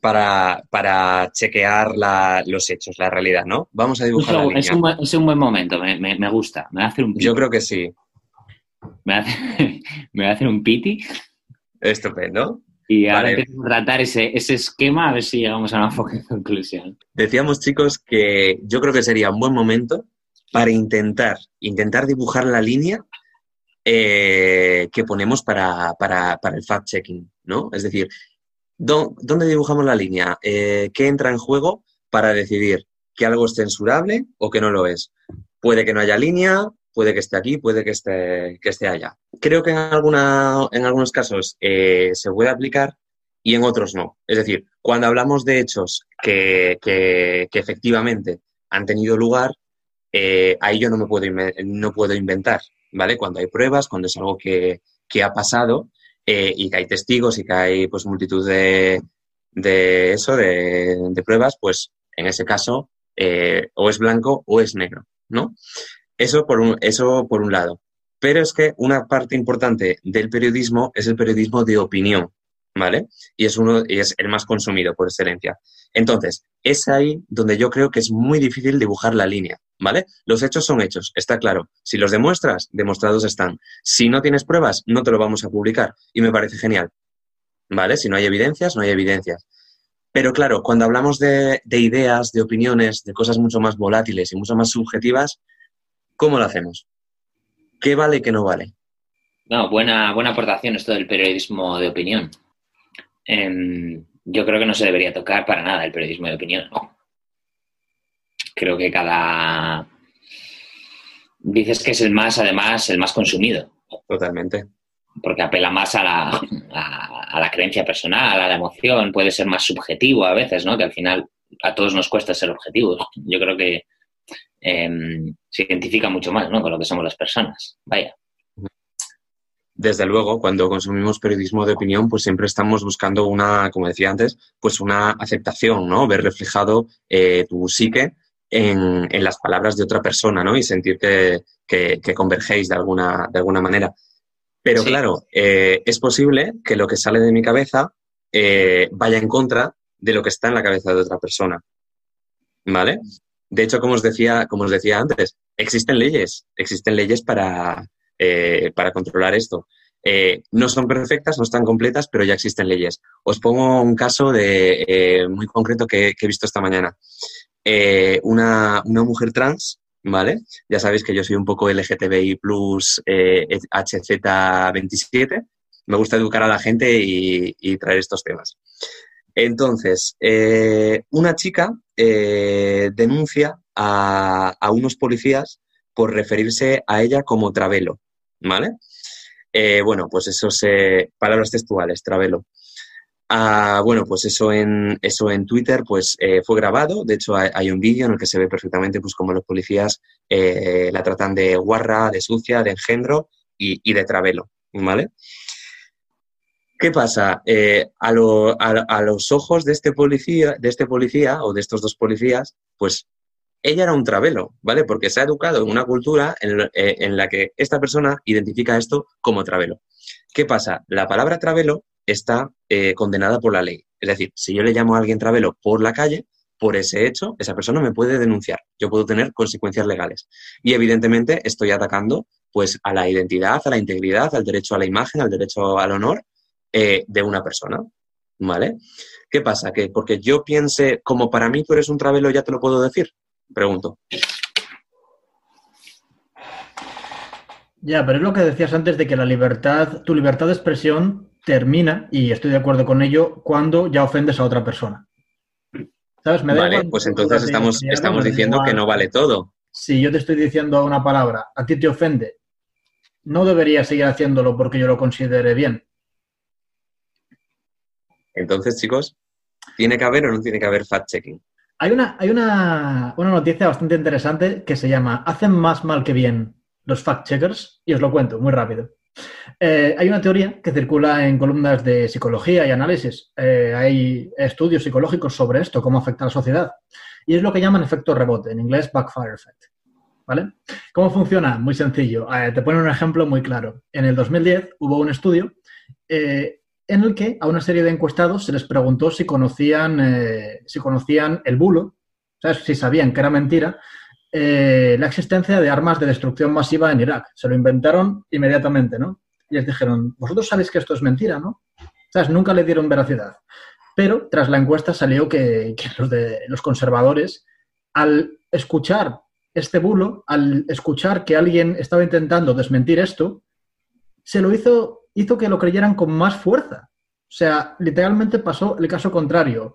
para, para chequear los hechos, la realidad, ¿no? Vamos a dibujar la línea. Es un, es un buen momento, me, me, gusta. Me va a hacer un Yo creo que sí. (laughs) Me va a hacer, me va a hacer un piti. Estupendo. Y ahora empezamos a tratar ese, ese esquema a ver si llegamos a una (laughs) conclusión. Decíamos, chicos, que yo creo que sería un buen momento para intentar, intentar dibujar la línea eh, que ponemos para, para, para el fact-checking, ¿no? Es decir, ¿Dónde dibujamos la línea? Eh, ¿Qué entra en juego para decidir que algo es censurable o que no lo es? Puede que no haya línea, puede que esté aquí, puede que esté, que esté allá. Creo que en, alguna, en algunos casos eh, se puede aplicar y en otros no. Es decir, cuando hablamos de hechos que, efectivamente han tenido lugar, eh, ahí yo no me puedo, no puedo inventar, ¿vale? Cuando hay pruebas, cuando es algo que, que ha pasado, eh, y que hay testigos y que hay pues multitud de, de eso, de, pruebas, pues en ese caso o es blanco o es negro, ¿no? Eso por, un, eso por un lado. Pero es que una parte importante del periodismo es el periodismo de opinión, ¿vale? Y es, uno, y es el más consumido por excelencia. Entonces, es ahí donde yo creo que es muy difícil dibujar la línea. ¿vale? Los hechos son hechos, está claro. Si los demuestras, demostrados están. Si no tienes pruebas, no te lo vamos a publicar. Y me parece genial, ¿vale? Si no hay evidencias, no hay evidencias. Pero claro, cuando hablamos de, ideas, de opiniones, de cosas mucho más volátiles y mucho más subjetivas, ¿cómo lo hacemos? ¿Qué vale y qué no vale? No, buena, buena aportación esto del periodismo de opinión. Em, yo creo que no se debería tocar para nada el periodismo de opinión. No creo que cada... Dices que es el más, además, el más consumido. Totalmente. Porque apela más a la, a, la creencia personal, a la emoción, puede ser más subjetivo a veces, ¿no? Que al final a todos nos cuesta ser objetivos. Yo creo que em, se identifica mucho más, ¿no? Con lo que somos las personas. Vaya. Desde luego, cuando consumimos periodismo de opinión, pues siempre estamos buscando una, como decía antes, pues una aceptación, ¿no? Ver reflejado eh, tu psique en, las palabras de otra persona, ¿no? Y sentir que, que, convergéis de alguna, de alguna manera. Pero claro, eh, es posible que lo que sale de mi cabeza eh, vaya en contra de lo que está en la cabeza de otra persona. ¿Vale? De hecho, como os decía, como os decía antes, existen leyes, existen leyes para, eh, para controlar esto. no son perfectas, no están completas, pero ya existen leyes. Os pongo un caso de, muy concreto que, he visto esta mañana. Eh, una, mujer trans, ¿vale? Ya sabéis que yo soy un poco LGTBI plus eh, HZ27. Me gusta educar a la gente y, traer estos temas. Entonces, eh, una chica denuncia a, unos policías por referirse a ella como travelo, ¿vale? bueno, pues eso se. Palabras textuales, travelo. Ah, bueno, pues eso en, eso en Twitter pues, eh, fue grabado. De hecho, hay, un vídeo en el que se ve perfectamente pues, cómo los policías eh, la tratan de guarra, de sucia, de engendro y, de travelo. ¿Vale? ¿Qué pasa? Eh, a, los ojos de este, policía, de este policía o de estos dos policías, pues ella era un travelo, ¿vale? Porque se ha educado en una cultura en, en la que esta persona identifica esto como travelo. ¿Qué pasa? La palabra travelo está eh, condenada por la ley. Es decir, si yo le llamo a alguien travelo por la calle, por ese hecho, esa persona me puede denunciar. Yo puedo tener consecuencias legales. Y evidentemente estoy atacando pues a la identidad, a la integridad, al derecho a la imagen, al derecho al honor eh, de una persona. ¿Vale? ¿Qué pasa? Que porque yo piense como para mí tú eres un travelo, ya te lo puedo decir. Pregunto. Ya, pero es lo que decías antes de que la libertad, tu libertad de expresión termina, y estoy de acuerdo con ello, cuando ya ofendes a otra persona. ¿Sabes? Me vale, pues entonces estamos, estamos diciendo que no vale todo. Si yo te estoy diciendo una palabra, a ti te ofende, no debería seguir haciéndolo porque yo lo considere bien. Entonces, chicos, ¿tiene que haber o no tiene que haber fact-checking? Hay, una, hay una, una noticia bastante interesante que se llama Hacen más mal que bien los fact-checkers, y os lo cuento muy rápido. Eh, hay una teoría que circula en columnas de psicología y análisis. Eh, hay estudios psicológicos sobre esto, cómo afecta a la sociedad. Y es lo que llaman efecto rebote, en inglés backfire effect. ¿Vale? ¿Cómo funciona? Muy sencillo. Eh, te ponen un ejemplo muy claro. En el 2010 hubo un estudio en el que a una serie de encuestados se les preguntó si conocían, si conocían el bulo, si sabían que era mentira, la existencia de armas de destrucción masiva en Irak. Se lo inventaron inmediatamente, ¿no? y les dijeron, vosotros sabéis que esto es mentira, ¿no? ¿Sabes? Nunca le dieron veracidad. Pero tras la encuesta salió que, los, de, los conservadores, al escuchar este bulo, al escuchar que alguien estaba intentando desmentir esto, se lo hizo, hizo que lo creyeran con más fuerza. O sea, literalmente pasó el caso contrario.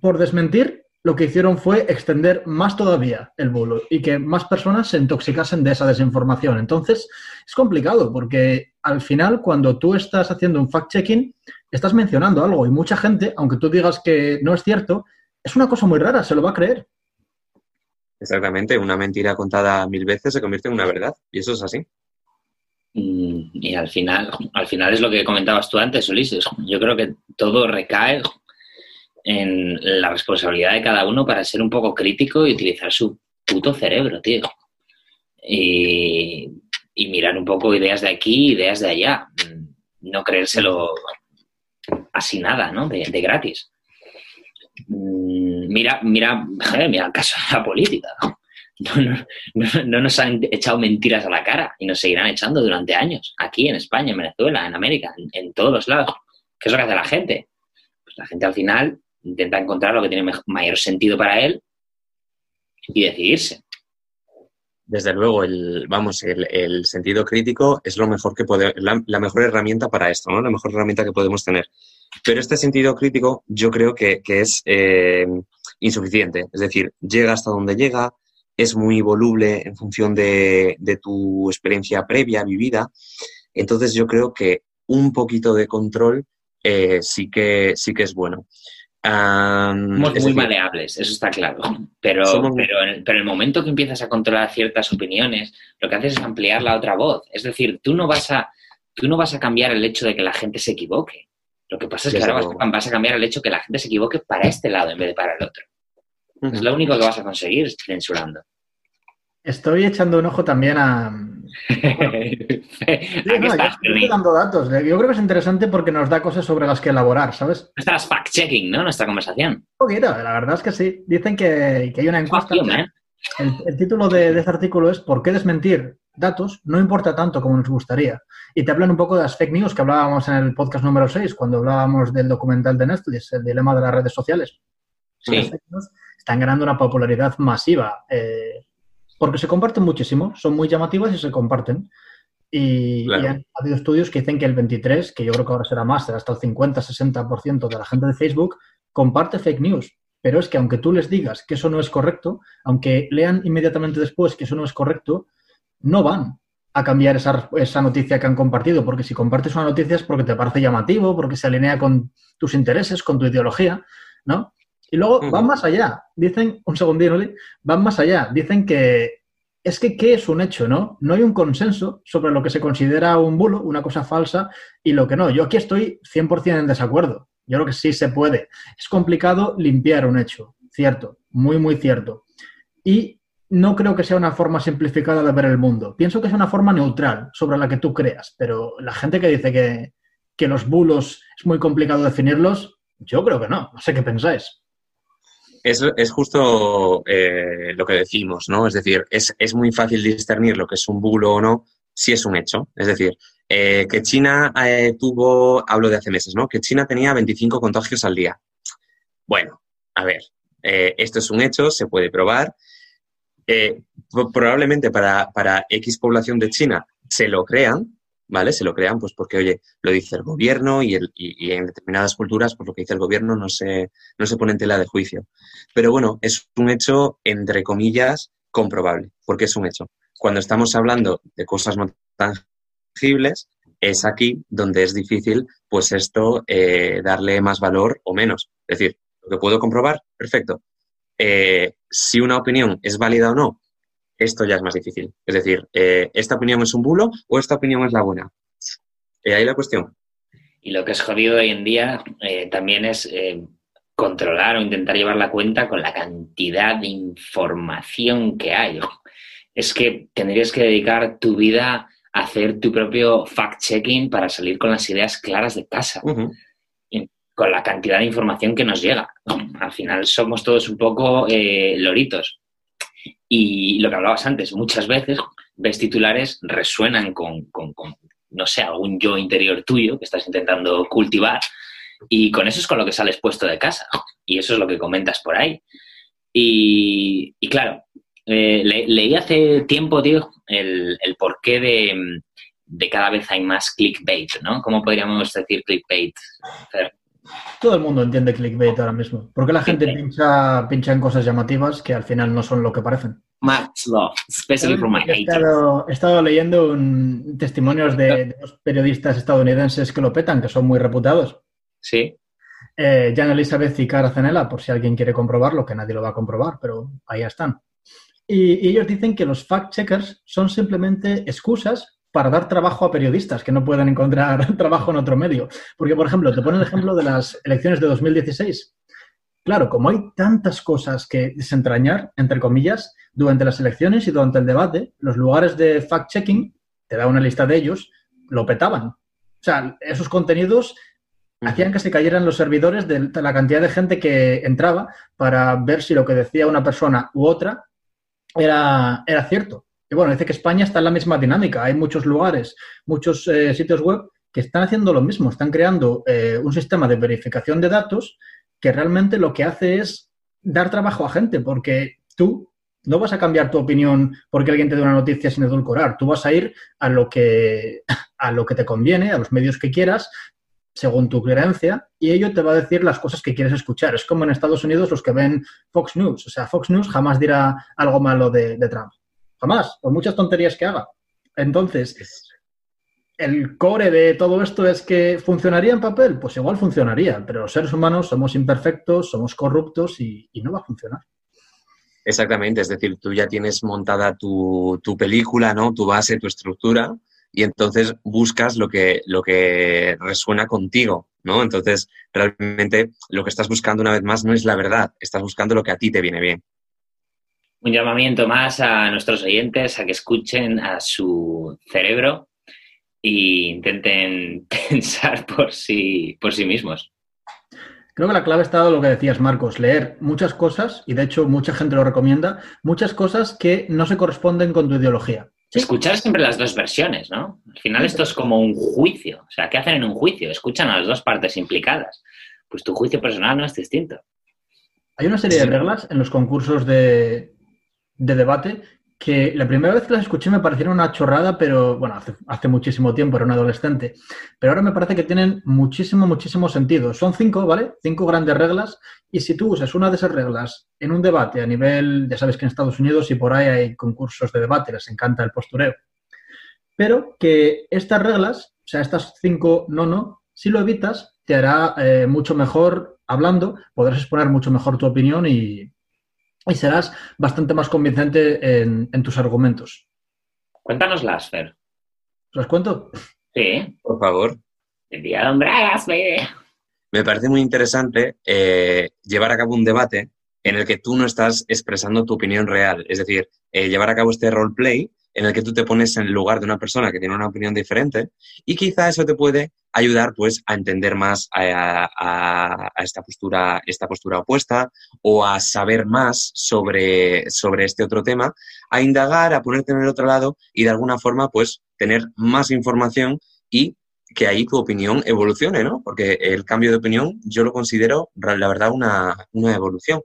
Por desmentir, lo que hicieron fue extender más todavía el bulo y que más personas se intoxicasen de esa desinformación. Entonces, es complicado porque al final, cuando tú estás haciendo un fact-checking, estás mencionando algo y mucha gente, aunque tú digas que no es cierto, es una cosa muy rara, se lo va a creer. Exactamente, una mentira contada mil veces se convierte en una verdad y eso es así. Y, al final, al final es lo que comentabas tú antes, Ulises. Yo creo que todo recae en la responsabilidad de cada uno para ser un poco crítico y utilizar su puto cerebro, tío. Y, mirar un poco ideas de aquí, ideas de allá. No creérselo así nada, ¿no? De, gratis. Mira, mira, mira el caso de la política. (laughs) No, nos han echado mentiras a la cara y nos seguirán echando durante años, aquí en España, en Venezuela, en América, en, todos los lados. ¿Qué es lo que hace la gente? Pues la gente al final intenta encontrar lo que tiene mayor sentido para él y decidirse. Desde luego, el, vamos, el, sentido crítico es lo mejor que puede, la, mejor herramienta para esto, ¿no? La mejor herramienta que podemos tener. Pero este sentido crítico yo creo que, es eh, insuficiente. Es decir, llega hasta donde llega, es muy voluble en función de, tu experiencia previa, vivida. Entonces yo creo que un poquito de control eh, sí, que, sí que es bueno. Somos muy maleables, eso está claro. Pero, pero, en el, momento que empiezas a controlar ciertas opiniones, lo que haces es ampliar la otra voz. Es decir, tú no vas a, tú no vas a cambiar el hecho de que la gente se equivoque. Lo que pasa es que ahora vas a, cambiar el hecho de que la gente se equivoque para este lado en vez de para el otro. Es lo único que vas a conseguir censurando. Estoy echando un ojo también a. (laughs) estoy dando datos. Yo creo que es interesante porque nos da cosas sobre las que elaborar, ¿sabes? Estás fact-checking, ¿no? Nuestra conversación. Un poquito, la verdad es que sí. Dicen que, hay una encuesta. ¿eh? el, título de, este artículo es ¿Por qué desmentir datos no importa tanto como nos gustaría? Y te hablan un poco de las fake news que hablábamos en el podcast número 6, cuando hablábamos del documental de Netflix, el dilema de las redes sociales. Sí. Las fake news están ganando una popularidad masiva. Eh, porque se comparten muchísimo, son muy llamativas y se comparten. Y, ha habido estudios que dicen que el 23, que yo creo que ahora será más, será hasta el 50-60% de la gente de Facebook, comparte fake news. Pero es que aunque tú les digas que eso no es correcto, aunque lean inmediatamente después que eso no es correcto, no van a cambiar esa, esa, noticia que han compartido, porque si compartes una noticia es porque te parece llamativo, porque se alinea con tus intereses, con tu ideología, ¿no? Y luego van más allá. Dicen, un segundito, van más allá. Dicen que es que ¿qué es un hecho, no? No hay un consenso sobre lo que se considera un bulo, una cosa falsa, y lo que no. Yo aquí estoy 100% en desacuerdo. Yo creo que sí se puede. Es complicado limpiar un hecho, cierto, muy, muy cierto. Y no creo que sea una forma simplificada de ver el mundo. Pienso que es una forma neutral sobre la que tú creas, pero la gente que dice que, que los bulos es muy complicado definirlos, yo creo que no. No sé qué pensáis. Es, es justo eh, lo que decimos, ¿no? Es decir, es, es, muy fácil discernir lo que es un bulo o no si es un hecho. Es decir, eh, que China eh, tuvo, hablo de hace meses, ¿no? Que China tenía 25 contagios al día. Bueno, a ver, esto es un hecho, se puede probar. probablemente para, para X población de China se lo crean, ¿vale? Se lo crean, pues porque, oye, lo dice el gobierno y, el, y, en determinadas culturas, pues lo que dice el gobierno no se, no se pone en tela de juicio. Pero bueno, es un hecho, entre comillas, comprobable, porque es un hecho. Cuando estamos hablando de cosas no tangibles, es aquí donde es difícil, pues esto, eh, darle más valor o menos. Es decir, lo que puedo comprobar, perfecto. Eh, si una opinión es válida o no, esto ya es más difícil. Es decir, eh, ¿esta opinión es un bulo o esta opinión es la buena? Eh, ahí la cuestión. Y lo que es jodido hoy en día eh, también es controlar o intentar llevar la cuenta con la cantidad de información que hay. Es que tendrías que dedicar tu vida a hacer tu propio fact-checking para salir con las ideas claras de casa. con la cantidad de información que nos llega. Al final somos todos un poco loritos. Y lo que hablabas antes, muchas veces ves titulares resuenan con, no sé, algún yo interior tuyo que estás intentando cultivar y con eso es con lo que sales puesto de casa. Y eso es lo que comentas por ahí. Y, claro, eh, leí hace tiempo, tío, el, el porqué de, de, cada vez hay más clickbait, ¿no? ¿Cómo podríamos decir clickbait? Todo el mundo entiende clickbait ahora mismo. Porque la gente pincha, pincha en cosas llamativas que al final no son lo que parecen. Max Law, especially for my he estado, he estado leyendo testimonios de, dos periodistas estadounidenses que lo petan, que son muy reputados. Sí. Eh, Jan Elizabeth y Cara Cenela, por si alguien quiere comprobarlo, que nadie lo va a comprobar, pero ahí están. Y, y ellos dicen que los fact-checkers son simplemente excusas para dar trabajo a periodistas que no puedan encontrar (laughs) trabajo en otro medio. Porque, por ejemplo, te ponen el ejemplo de las elecciones de 2016. Claro, como hay tantas cosas que desentrañar, entre comillas, durante las elecciones y durante el debate, los lugares de fact-checking, te da una lista de ellos, lo petaban. O sea, esos contenidos hacían que se cayeran los servidores de la cantidad de gente que entraba para ver si lo que decía una persona u otra era, era cierto. Y bueno, dice que España está en la misma dinámica. Hay muchos lugares, muchos eh, sitios web que están haciendo lo mismo. Están creando eh, un sistema de verificación de datos que realmente lo que hace es dar trabajo a gente, porque tú no vas a cambiar tu opinión porque alguien te dé una noticia sin edulcorar. Tú vas a ir a lo que, a lo que te conviene, a los medios que quieras, según tu creencia, y ello te va a decir las cosas que quieres escuchar. Es como en Estados Unidos los que ven Fox News. O sea, Fox News jamás dirá algo malo de Trump. Jamás, por muchas tonterías que haga. Entonces, el core de todo esto es que funcionaría en papel, pues igual funcionaría, pero los seres humanos somos imperfectos, somos corruptos y, no va a funcionar. Exactamente, es decir, tú ya tienes montada tu, película, ¿no? Tu base, tu estructura, y entonces buscas lo que, lo que resuena contigo, ¿no? Entonces, realmente lo que estás buscando una vez más no es la verdad, estás buscando lo que a ti te viene bien un llamamiento más a nuestros oyentes a que escuchen a su cerebro e intenten (laughs) pensar por sí, por sí mismos. Creo que la clave está en lo que decías, Marcos, leer muchas cosas, y de hecho mucha gente lo recomienda, muchas cosas que no se corresponden con tu ideología. Escuchar siempre las dos versiones, ¿no? Al final esto es como un juicio. O sea, ¿qué hacen en un juicio? Escuchan a las dos partes implicadas. Pues tu juicio personal no es distinto. Hay una serie de reglas en los concursos de, de debate que la primera vez que las escuché me parecieron una chorrada, pero bueno, hace, muchísimo tiempo, era un adolescente. Pero ahora me parece que tienen muchísimo, muchísimo sentido. Son cinco, ¿vale? Cinco grandes reglas. Y si tú usas una de esas reglas en un debate a nivel, ya sabes que en Estados Unidos y por ahí hay concursos de debate, les encanta el postureo. Pero que estas reglas, o sea, estas cinco no, no, si lo evitas, te hará eh, mucho mejor hablando, podrás exponer mucho mejor tu opinión y, y serás bastante más convincente en, tus argumentos. Cuéntanos las, Fer. ¿Los cuento? Sí. Por favor. El día de Me parece muy interesante eh, llevar a cabo un debate en el que tú no estás expresando tu opinión real. Es decir, eh, llevar a cabo este roleplay en el que tú te pones en el lugar de una persona que tiene una opinión diferente y quizá eso te puede ayudar pues a entender más a, esta postura esta postura opuesta o a saber más sobre, sobre este otro tema, a indagar, a ponerte en el otro lado y de alguna forma pues tener más información y que ahí tu opinión evolucione, ¿no? Porque el cambio de opinión yo lo considero, la verdad, una, una evolución.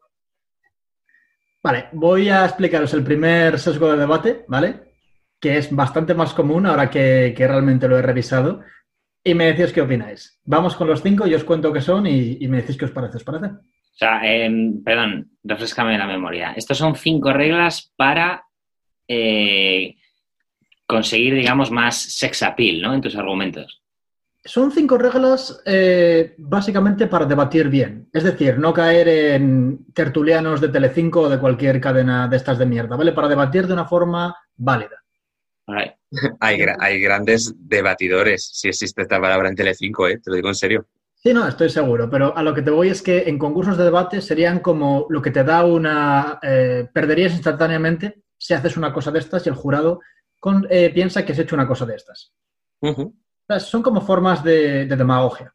Vale, voy a explicaros el primer sesgo de debate, ¿vale? que es bastante más común ahora que, realmente lo he revisado. Y me decís qué opináis. Vamos con los cinco, yo os cuento qué son y, me decís qué os parece. ¿Os parece? O sea, em, perdón, refrescame la memoria. Estos son cinco reglas para eh, conseguir, digamos, más sex appeal, ¿no? En tus argumentos. Son cinco reglas eh, básicamente para debatir bien. Es decir, no caer en tertulianos de Telecinco o de cualquier cadena de estas de mierda, ¿vale? Para debatir de una forma válida. (laughs) Hay, hay grandes debatidores, si existe esta palabra en Telecinco, ¿eh? Te lo digo en serio. Sí, no, estoy seguro, pero a lo que te voy es que en concursos de debate serían como lo que te da una... Eh, perderías instantáneamente si haces una cosa de estas y el jurado eh, piensa que has hecho una cosa de estas. son como formas de, demagogia.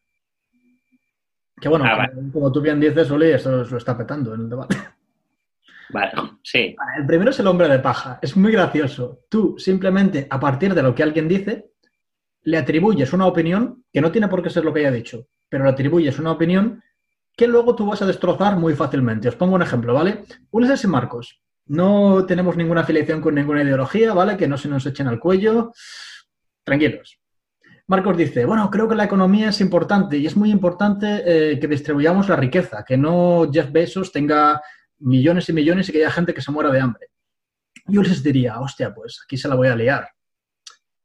Que bueno, ah, como, tú bien dices, Oli, eso lo está petando en el debate. Vale, sí. El primero es el hombre de paja. Es muy gracioso. Tú simplemente, a partir de lo que alguien dice, le atribuyes una opinión que no tiene por qué ser lo que haya dicho, pero le atribuyes una opinión que luego tú vas a destrozar muy fácilmente. Os pongo un ejemplo, ¿vale? Ulises y Marcos. No tenemos ninguna afiliación con ninguna ideología, ¿vale? Que no se nos echen al cuello. Tranquilos. Marcos dice, bueno, creo que la economía es importante y es muy importante eh, que distribuyamos la riqueza, que no Jeff Bezos tenga millones y millones y que haya gente que se muera de hambre. Y Ulises diría, hostia, pues aquí se la voy a liar.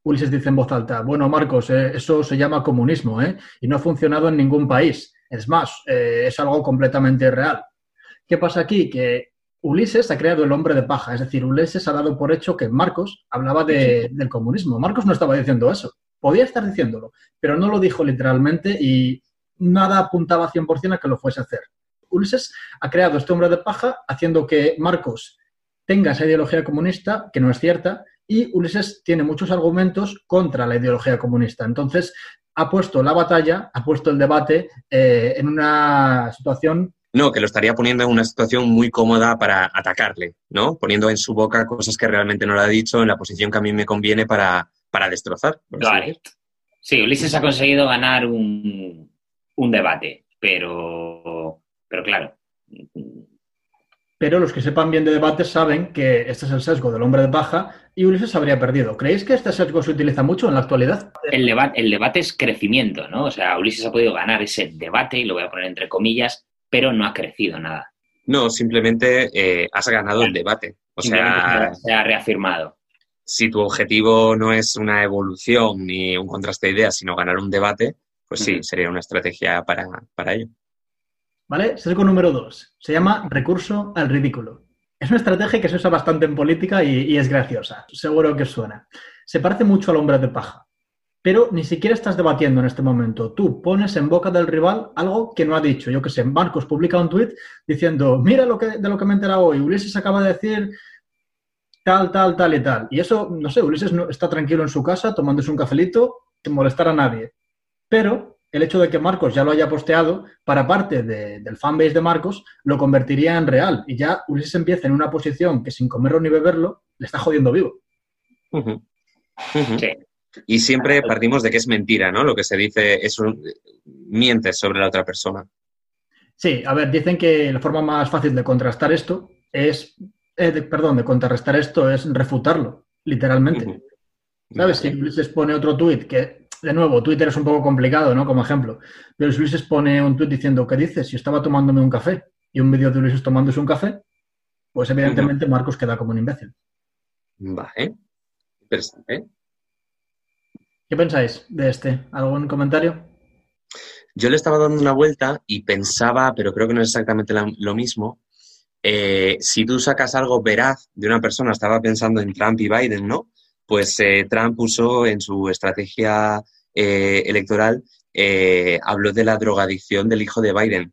Ulises dice en voz alta, bueno, Marcos, eh, eso se llama comunismo, ¿eh? Y no ha funcionado en ningún país. Es más, eh, es algo completamente real. ¿Qué pasa aquí? Que Ulises ha creado el hombre de paja, es decir, Ulises ha dado por hecho que Marcos hablaba del comunismo. Marcos no estaba diciendo eso, podía estar diciéndolo, pero no lo dijo literalmente y nada apuntaba 100% a que lo fuese a hacer. Ulises ha creado este hombre de paja haciendo que Marcos tenga esa ideología comunista, que no es cierta, y Ulises tiene muchos argumentos contra la ideología comunista. Entonces, ha puesto la batalla, ha puesto el debate eh, en una situación... No, que lo estaría poniendo en una situación muy cómoda para atacarle, ¿no? Poniendo en su boca cosas que realmente no le ha dicho en la posición que a mí me conviene para, para destrozar. Sí, Ulises ha conseguido ganar un, un debate, pero pero claro. Pero los que sepan bien de debates saben que este es el sesgo del hombre de paja y Ulises habría perdido. ¿Creéis que este sesgo se utiliza mucho en la actualidad? El, debate, el debate es crecimiento, ¿no? O sea, Ulises ha podido ganar ese debate, y lo voy a poner entre comillas, pero no ha crecido nada. No, simplemente eh, has ganado el debate. O sea, se ha reafirmado. Si tu objetivo no es una evolución ni un contraste de ideas, sino ganar un debate, pues sí, sería una estrategia para, para ello. ¿Vale? Sesgo número dos. Se llama recurso al ridículo. Es una estrategia que se usa bastante en política y, es graciosa. Seguro que suena. Se parece mucho al hombre de paja. Pero ni siquiera estás debatiendo en este momento. Tú pones en boca del rival algo que no ha dicho. Yo que sé, Marcos publica un tuit diciendo, mira lo que, de lo que me he enterado hoy. Ulises acaba de decir tal, tal, tal y tal. Y eso, no sé, Ulises está tranquilo en su casa tomándose un cafelito sin molestar a nadie. Pero el hecho de que Marcos ya lo haya posteado, para parte del fanbase de Marcos, lo convertiría en real. Y ya Ulises empieza en una posición que sin comerlo ni beberlo, le está jodiendo vivo. Y siempre partimos de que es mentira, ¿no? Lo que se dice es un... mientes sobre la otra persona. Sí, a ver, dicen que la forma más fácil de contrastar esto es, eh, perdón, de contrarrestar esto es refutarlo, literalmente. ¿Sabes? Si Ulises pone otro tuit que de nuevo, Twitter es un poco complicado, ¿no? Como ejemplo. Pero si Ulises pone un tweet diciendo, ¿qué dices? Si estaba tomándome un café y un vídeo de Ulises tomándose un café, pues evidentemente Marcos queda como un imbécil. Vale. Interesante. ¿Qué pensáis de este? ¿Algún comentario? Yo le estaba dando una vuelta y pensaba, pero creo que no es exactamente lo mismo. Eh, si tú sacas algo veraz de una persona, estaba pensando en Trump y Biden, ¿no? Pues eh, Trump usó en su estrategia eh, electoral, eh, habló de la drogadicción del hijo de Biden.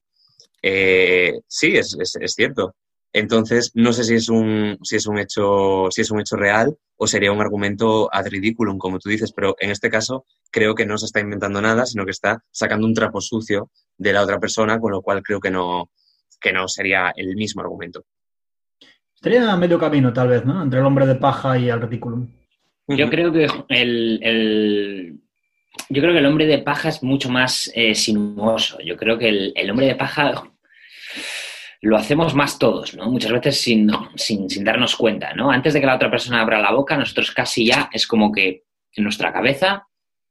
sí, es, cierto. Entonces, no sé si es un, si es un hecho, si es un hecho real o sería un argumento ad ridiculum, como tú dices, pero en este caso creo que no se está inventando nada, sino que está sacando un trapo sucio de la otra persona, con lo cual creo que no, que no sería el mismo argumento. Estaría medio camino, tal vez, ¿no? Entre el hombre de paja y el ridículum. Yo creo que el, yo creo que el hombre de paja es mucho más eh, sinuoso. Yo creo que el, hombre de paja lo hacemos más todos, ¿no? Muchas veces sin, sin, darnos cuenta, ¿no? Antes de que la otra persona abra la boca, nosotros casi ya es como que en nuestra cabeza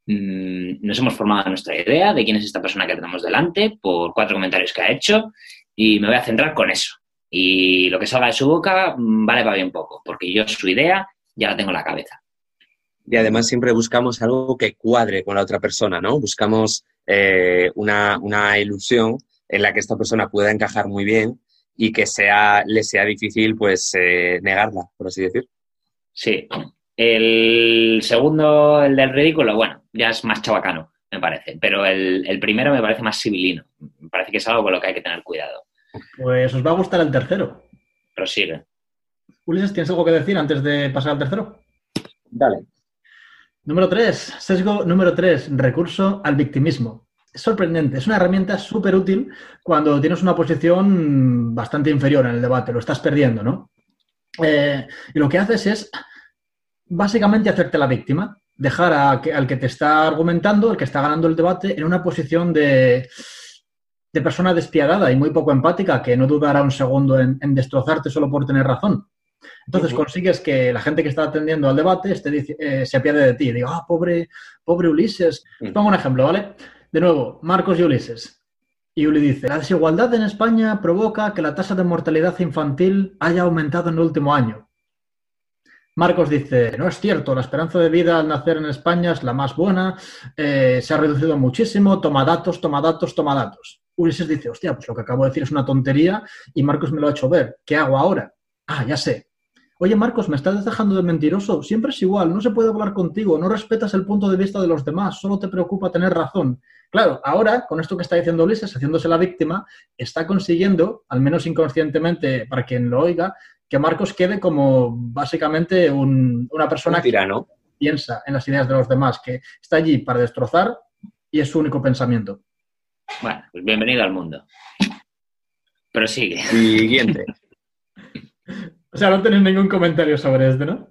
mm, nos hemos formado nuestra idea de quién es esta persona que tenemos delante por cuatro comentarios que ha hecho y me voy a centrar con eso. Y lo que salga de su boca mm, vale para bien poco, porque yo su idea ya la tengo en la cabeza. Y además siempre buscamos algo que cuadre con la otra persona, ¿no? Buscamos eh, una, una, ilusión en la que esta persona pueda encajar muy bien y que sea, le sea difícil, pues, eh, negarla, por así decir. Sí. El segundo, el del ridículo, bueno, ya es más chabacano, me parece. Pero el, el primero me parece más civilino. Me parece que es algo con lo que hay que tener cuidado. Pues os va a gustar el tercero. Prosigue. Ulises, ¿tienes algo que decir antes de pasar al tercero? Dale. Número tres, sesgo número tres, recurso al victimismo. Es sorprendente, es una herramienta súper útil cuando tienes una posición bastante inferior en el debate, lo estás perdiendo, ¿no? Eh, y lo que haces es básicamente hacerte la víctima, dejar al que te está argumentando, el que está ganando el debate, en una posición de, de persona despiadada y muy poco empática que no dudará un segundo en, destrozarte solo por tener razón. Entonces consigues que la gente que está atendiendo al debate esté, eh, se apiade de ti. Digo, ah, pobre, pobre Ulises. Pongo un ejemplo, ¿vale? De nuevo, Marcos y Ulises. Y Uli dice, la desigualdad en España provoca que la tasa de mortalidad infantil haya aumentado en el último año. Marcos dice, no es cierto, la esperanza de vida al nacer en España es la más buena, eh, se ha reducido muchísimo, toma datos, toma datos, toma datos. Ulises dice, hostia, pues lo que acabo de decir es una tontería y Marcos me lo ha hecho ver. ¿Qué hago ahora? Ah, ya sé. Oye, Marcos, me estás dejando de mentiroso. Siempre es igual, no se puede hablar contigo, no respetas el punto de vista de los demás, solo te preocupa tener razón. Claro, ahora, con esto que está diciendo Ulises, haciéndose la víctima, está consiguiendo, al menos inconscientemente para quien lo oiga, que Marcos quede como básicamente una persona que piensa en las ideas de los demás, que está allí para destrozar y es su único pensamiento. Bueno, pues bienvenido al mundo. Pero sigue. Siguiente. (laughs) o sea, no tenéis ningún comentario sobre esto, ¿no?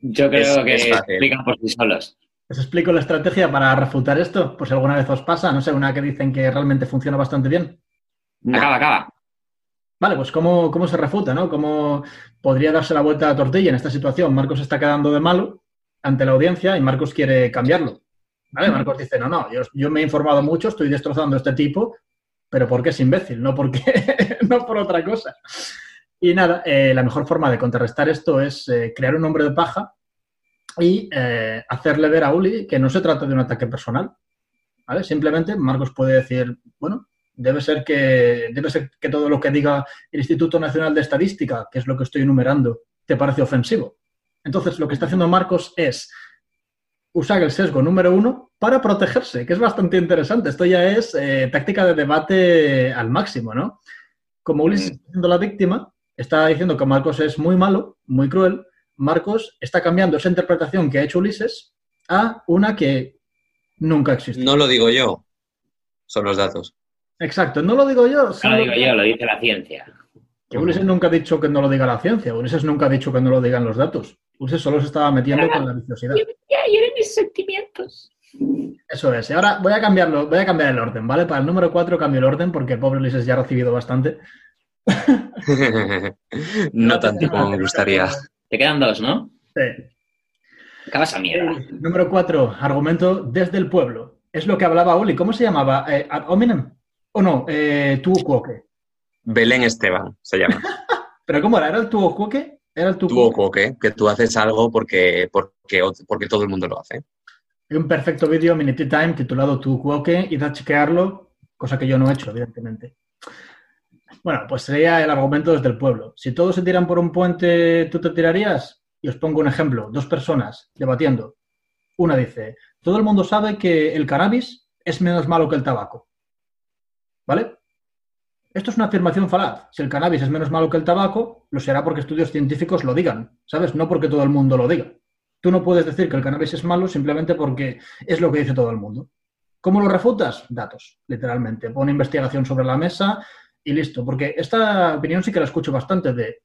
Yo creo que explican por sí solos. ¿Os explico la estrategia para refutar esto? Pues si alguna vez os pasa, no sé, una que dicen que realmente funciona bastante bien. Acaba, acaba. Vale, pues ¿cómo, ¿cómo, se refuta, ¿no? ¿Cómo podría darse la vuelta a la tortilla en esta situación? Marcos está quedando de malo ante la audiencia y Marcos quiere cambiarlo. ¿Vale? Marcos dice, no, no, yo, me he informado mucho, estoy destrozando a este tipo, pero porque es imbécil, no, porque, (laughs) no por otra cosa. Y nada, eh, la mejor forma de contrarrestar esto es eh, crear un hombre de paja y eh, hacerle ver a Uli que no se trata de un ataque personal. ¿Vale? Simplemente Marcos puede decir, bueno, debe ser que debe ser que todo lo que diga el Instituto Nacional de Estadística, que es lo que estoy enumerando, te parece ofensivo. Entonces, lo que está haciendo Marcos es usar el sesgo número uno para protegerse, que es bastante interesante. Esto ya es eh, táctica de debate al máximo, ¿no? Como Ulises está siendo la víctima, está diciendo que Marcos es muy malo, muy cruel. Marcos está cambiando esa interpretación que ha hecho Ulises a una que nunca existe. No lo digo yo, son los datos. Exacto, no lo digo yo. No lo digo yo, lo dice la ciencia. Que Ulises nunca ha dicho que no lo diga la ciencia, Ulises nunca ha dicho que no lo digan los datos. Ulises solo se estaba metiendo con la viciosidad. Ya, eran mis sentimientos. Eso es. Y ahora voy a cambiarlo, voy a cambiar el orden, ¿vale? Para el número 4 cambio el orden porque el pobre Ulises ya ha recibido bastante. (laughs) no tanto como me gustaría. Te quedan dos, ¿no? Sí. Acabas a mierda. número 4, argumento desde el pueblo. Es lo que hablaba Uli. ¿Cómo se llamaba? Eh, ¿Ominem? ¿O no? Eh, ¿Tuocuoque? Belén Esteban se llama. (laughs) ¿Pero cómo era? ¿Era el Tuocuoque? Era el Tuocuoque, que tú haces algo porque, porque, porque todo el mundo lo hace. Hay un perfecto vídeo Minute Time titulado Tuocuoque y da chequearlo, cosa que yo no he hecho, evidentemente. Bueno, pues sería el argumento desde el pueblo. Si todos se tiran por un puente, ¿tú te tirarías? Y os pongo un ejemplo. Dos personas debatiendo. Una dice, todo el mundo sabe que el cannabis es menos malo que el tabaco. ¿Vale? Esto es una afirmación falaz. Si el cannabis es menos malo que el tabaco, lo será porque estudios científicos lo digan, ¿sabes? No porque todo el mundo lo diga. Tú no puedes decir que el cannabis es malo simplemente porque es lo que dice todo el mundo. ¿Cómo lo refutas? Datos, literalmente. Pone investigación sobre la mesa y listo. Porque esta opinión sí que la escucho bastante de,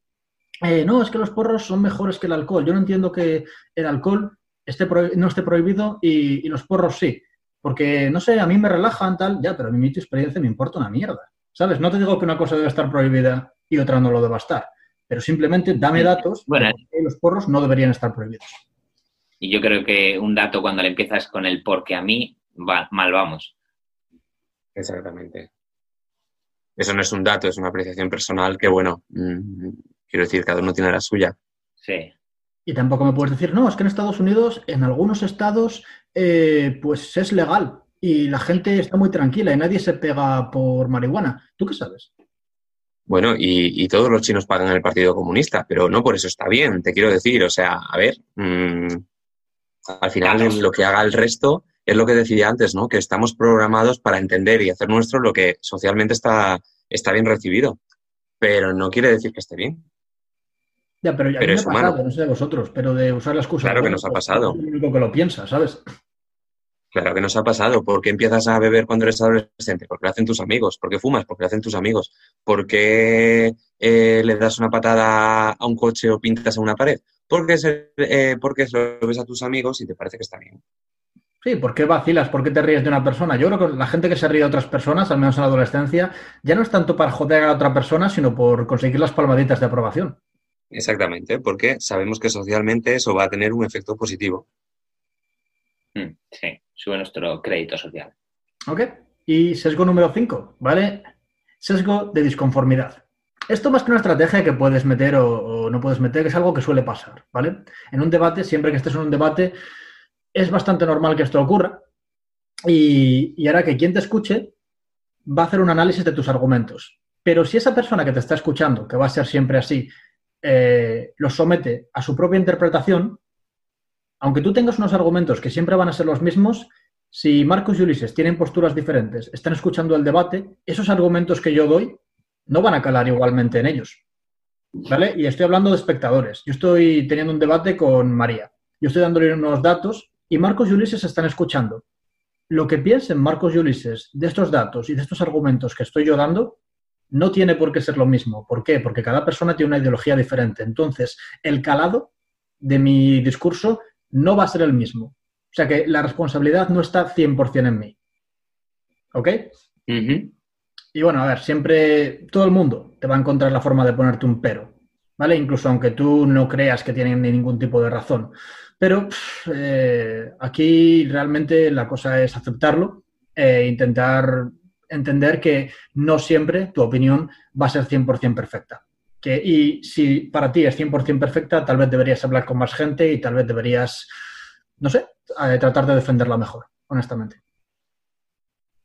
eh, no, es que los porros son mejores que el alcohol. Yo no entiendo que el alcohol esté no esté prohibido y, y los porros sí. Porque, no sé, a mí me relajan tal, ya, pero a mí mi experiencia me importa una mierda. ¿Sabes? No te digo que una cosa debe estar prohibida y otra no lo deba estar, pero simplemente dame datos bueno, que los porros no deberían estar prohibidos. Y yo creo que un dato cuando le empiezas con el porque a mí, mal vamos. Exactamente. Eso no es un dato, es una apreciación personal que, bueno, mm, quiero decir, cada uno tiene la suya. Sí. Y tampoco me puedes decir, no, es que en Estados Unidos, en algunos estados, eh, pues es legal y la gente está muy tranquila y nadie se pega por marihuana. ¿Tú qué sabes? Bueno, y, todos los chinos pagan el Partido Comunista, pero no por eso está bien, te quiero decir. O sea, a ver, mm, al final lo que haga el resto es lo que decía antes, ¿no? Que estamos programados para entender y hacer nuestro lo que socialmente está, está bien recibido. Pero no quiere decir que esté bien. Ya, pero ya es ha pasado, no sé de vosotros, pero de usar la excusa. Claro que nos ha pasado. Es único que lo piensa, ¿sabes? Claro que nos ha pasado. ¿Por qué empiezas a beber cuando eres adolescente? Porque lo hacen tus amigos. ¿Por qué fumas? Porque lo hacen tus amigos. ¿Por qué eh, le das una patada a un coche o pintas a una pared? Porque, se, eh, porque lo ves a tus amigos y te parece que está bien. Sí, ¿por qué vacilas? ¿Por qué te ríes de una persona? Yo creo que la gente que se ríe de otras personas, al menos en la adolescencia, ya no es tanto para joder a otra persona, sino por conseguir las palmaditas de aprobación. Exactamente, porque sabemos que socialmente eso va a tener un efecto positivo. Mm, sí, sube nuestro crédito social. Ok. Y sesgo número 5, ¿vale? Sesgo de disconformidad. Esto más que una estrategia que puedes meter o, no puedes meter, es algo que suele pasar, ¿vale? En un debate, siempre que estés en un debate, es bastante normal que esto ocurra. Y, y hará que quien te escuche va a hacer un análisis de tus argumentos. Pero si esa persona que te está escuchando, que va a ser siempre así, eh, los somete a su propia interpretación, aunque tú tengas unos argumentos que siempre van a ser los mismos, si Marcos y Ulises tienen posturas diferentes, están escuchando el debate, esos argumentos que yo doy no van a calar igualmente en ellos. ¿Vale? Y estoy hablando de espectadores. Yo estoy teniendo un debate con María. Yo estoy dándole unos datos y Marcos y Ulises están escuchando. Lo que piensen Marcos y Ulises de estos datos y de estos argumentos que estoy yo dando no tiene por qué ser lo mismo. ¿Por qué? Porque cada persona tiene una ideología diferente. Entonces, el calado de mi discurso no va a ser el mismo. O sea que la responsabilidad no está 100% en mí. ¿Ok? Y bueno, a ver, siempre todo el mundo te va a encontrar la forma de ponerte un pero, ¿vale? Incluso aunque tú no creas que tienen ningún tipo de razón. Pero eh, aquí realmente la cosa es aceptarlo e intentar entender que no siempre tu opinión va a ser 100% perfecta. Que, y si para ti es 100% perfecta, tal vez deberías hablar con más gente y tal vez deberías, no sé, eh, tratar de defenderla mejor, honestamente.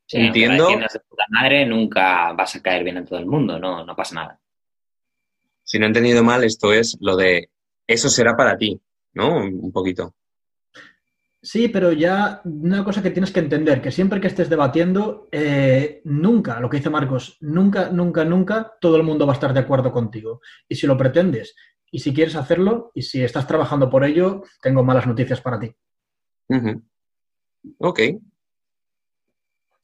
Sí, Entiendo. de puta madre nunca vas a caer bien en todo el mundo, no, no pasa nada. Si no he entendido mal, esto es lo de eso será para ti, ¿no? Un poquito. Sí, pero ya una cosa que tienes que entender, que siempre que estés debatiendo, eh, nunca, lo que dice Marcos, nunca, nunca, nunca todo el mundo va a estar de acuerdo contigo. Y si lo pretendes, y si quieres hacerlo, y si estás trabajando por ello, tengo malas noticias para ti. Ok.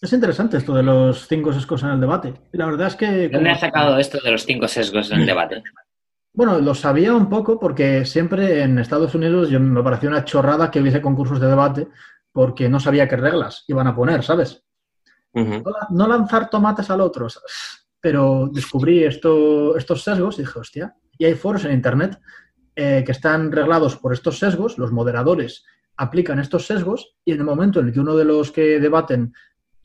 Es interesante esto de los cinco sesgos en el debate. La verdad es que... ¿Dónde has sacado esto de los cinco sesgos en el debate? Bueno, lo sabía un poco porque siempre en Estados Unidos yo, me pareció una chorrada que hubiese concursos de debate porque no sabía qué reglas iban a poner, ¿sabes? no, lanzar tomates al otro, pero descubrí esto, estos sesgos y dije, hostia, y hay foros en Internet eh, que están reglados por estos sesgos, los moderadores aplican estos sesgos y en el momento en el que uno de los que debaten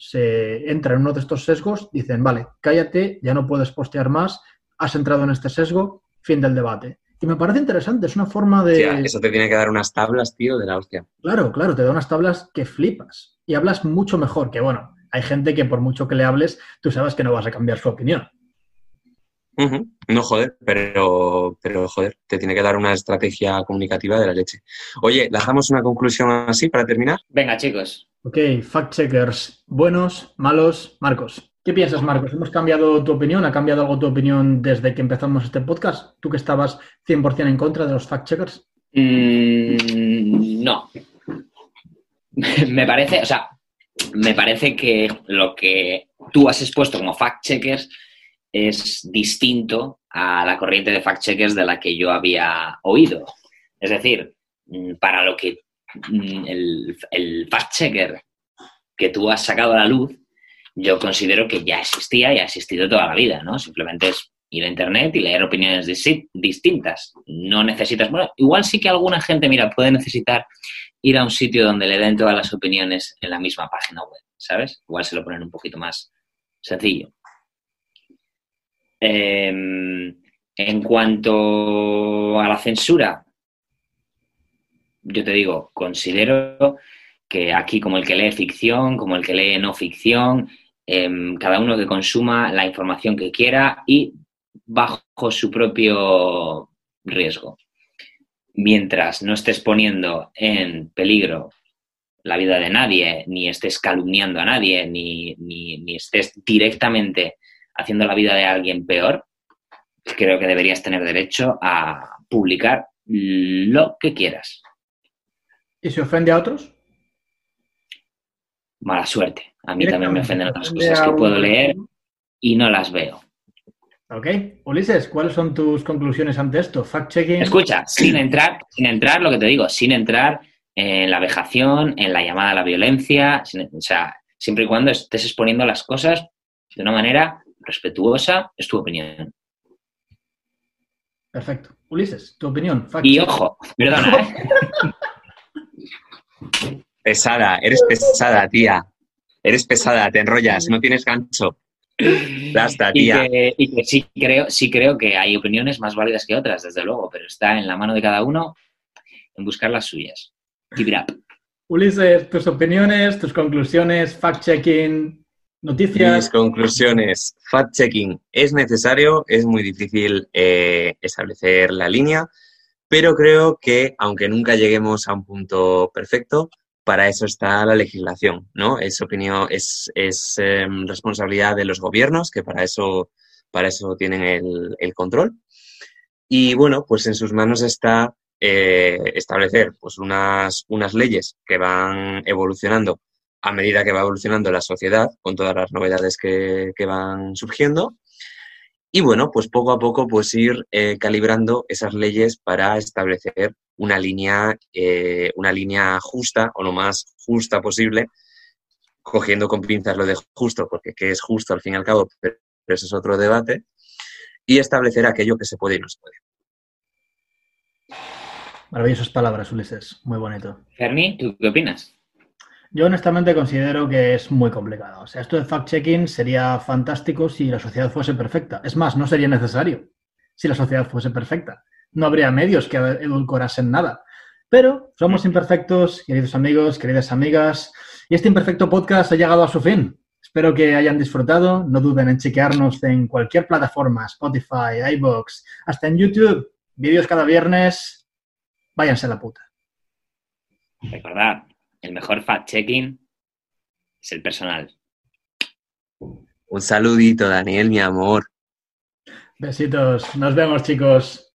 se entra en uno de estos sesgos, dicen, vale, cállate, ya no puedes postear más, has entrado en este sesgo, fin del debate. Y me parece interesante, es una forma de... eso te tiene que dar unas tablas, tío, de la hostia. Claro, claro, te da unas tablas que flipas. Y hablas mucho mejor, que bueno, hay gente que por mucho que le hables, tú sabes que no vas a cambiar su opinión. No, joder, pero, pero joder, te tiene que dar una estrategia comunicativa de la leche. Oye, ¿lanzamos una conclusión así para terminar? Venga, chicos. Ok, fact checkers, buenos, malos, Marcos. ¿Qué piensas, Marcos? ¿Hemos cambiado tu opinión? ¿Ha cambiado algo tu opinión desde que empezamos este podcast? ¿Tú que estabas 100% en contra de los fact-checkers? Mm, no. (laughs) me parece, o sea, me parece que lo que tú has expuesto como fact-checkers es distinto a la corriente de fact-checkers de la que yo había oído. Es decir, mm, para lo que el, el fact-checker que tú has sacado a la luz yo considero que ya existía y ha existido toda la vida, ¿no? Simplemente es ir a internet y leer opiniones distintas. No necesitas, bueno, igual sí que alguna gente, mira, puede necesitar ir a un sitio donde le den todas las opiniones en la misma página web, ¿sabes? Igual se lo ponen un poquito más sencillo. Em, en cuanto a la censura, yo te digo, considero que aquí como el que lee ficción, como el que lee no ficción, em, cada uno que consuma la información que quiera y bajo su propio riesgo. Mientras no estés poniendo en peligro la vida de nadie, ni estés calumniando a nadie, ni, ni estés directamente haciendo la vida de alguien peor, creo que deberías tener derecho a publicar lo que quieras. ¿Y se ofende a otros? Mala suerte. A mí también me ofenden otras cosas que puedo leer y no las veo. Ok. Ulises, ¿cuáles son tus conclusiones ante esto? Fact-checking. Escucha, sin entrar, sin entrar, lo que te digo, sin entrar en la vejación, en la llamada a la violencia, o sea, siempre y cuando estés exponiendo las cosas de una manera respetuosa, es tu opinión. Perfecto. Ulises, tu opinión. y ojo, perdona. ¿eh? (laughs) pesada, eres pesada, tía. Eres pesada, te enrollas, no tienes gancho. Basta, tía. Y que, sí, creo, sí creo que hay opiniones más válidas que otras, desde luego, pero está en la mano de cada uno en buscar las suyas. Keep it up. Ulises, tus opiniones, tus conclusiones, fact-checking, Noticias. Mis conclusiones. Fact-checking es necesario, es muy difícil eh, establecer la línea, pero creo que aunque nunca lleguemos a un punto perfecto, para eso está la legislación, ¿no? Es opinión, es, em, responsabilidad de los gobiernos, que para eso, para eso tienen el, control. Y bueno, pues en sus manos está eh, establecer pues unas, unas leyes que van evolucionando a medida que va evolucionando la sociedad, con todas las novedades que, van surgiendo. Y bueno, pues poco a poco pues ir eh, calibrando esas leyes para establecer una línea, eh, una línea justa o lo más justa posible, cogiendo con pinzas lo de justo, porque qué es justo al fin y al cabo, pero ese es otro debate, y establecer aquello que se puede y no se puede. Maravillosas palabras, Ulises. Muy bonito. Ferni, ¿tú qué opinas? Yo honestamente considero que es muy complicado. O sea, esto de fact-checking sería fantástico si la sociedad fuese perfecta. Es más, no sería necesario si la sociedad fuese perfecta. No habría medios que edulcorasen nada. Pero somos imperfectos, queridos amigos, queridas amigas, y este imperfecto podcast ha llegado a su fin. Espero que hayan disfrutado. No duden en chequearnos en cualquier plataforma, Spotify, iBox, hasta en YouTube. Vídeos cada viernes. Váyanse a la puta. Recordad, el mejor fact-checking es el personal. Un saludito, Daniel, mi amor. Besitos. Nos vemos, chicos.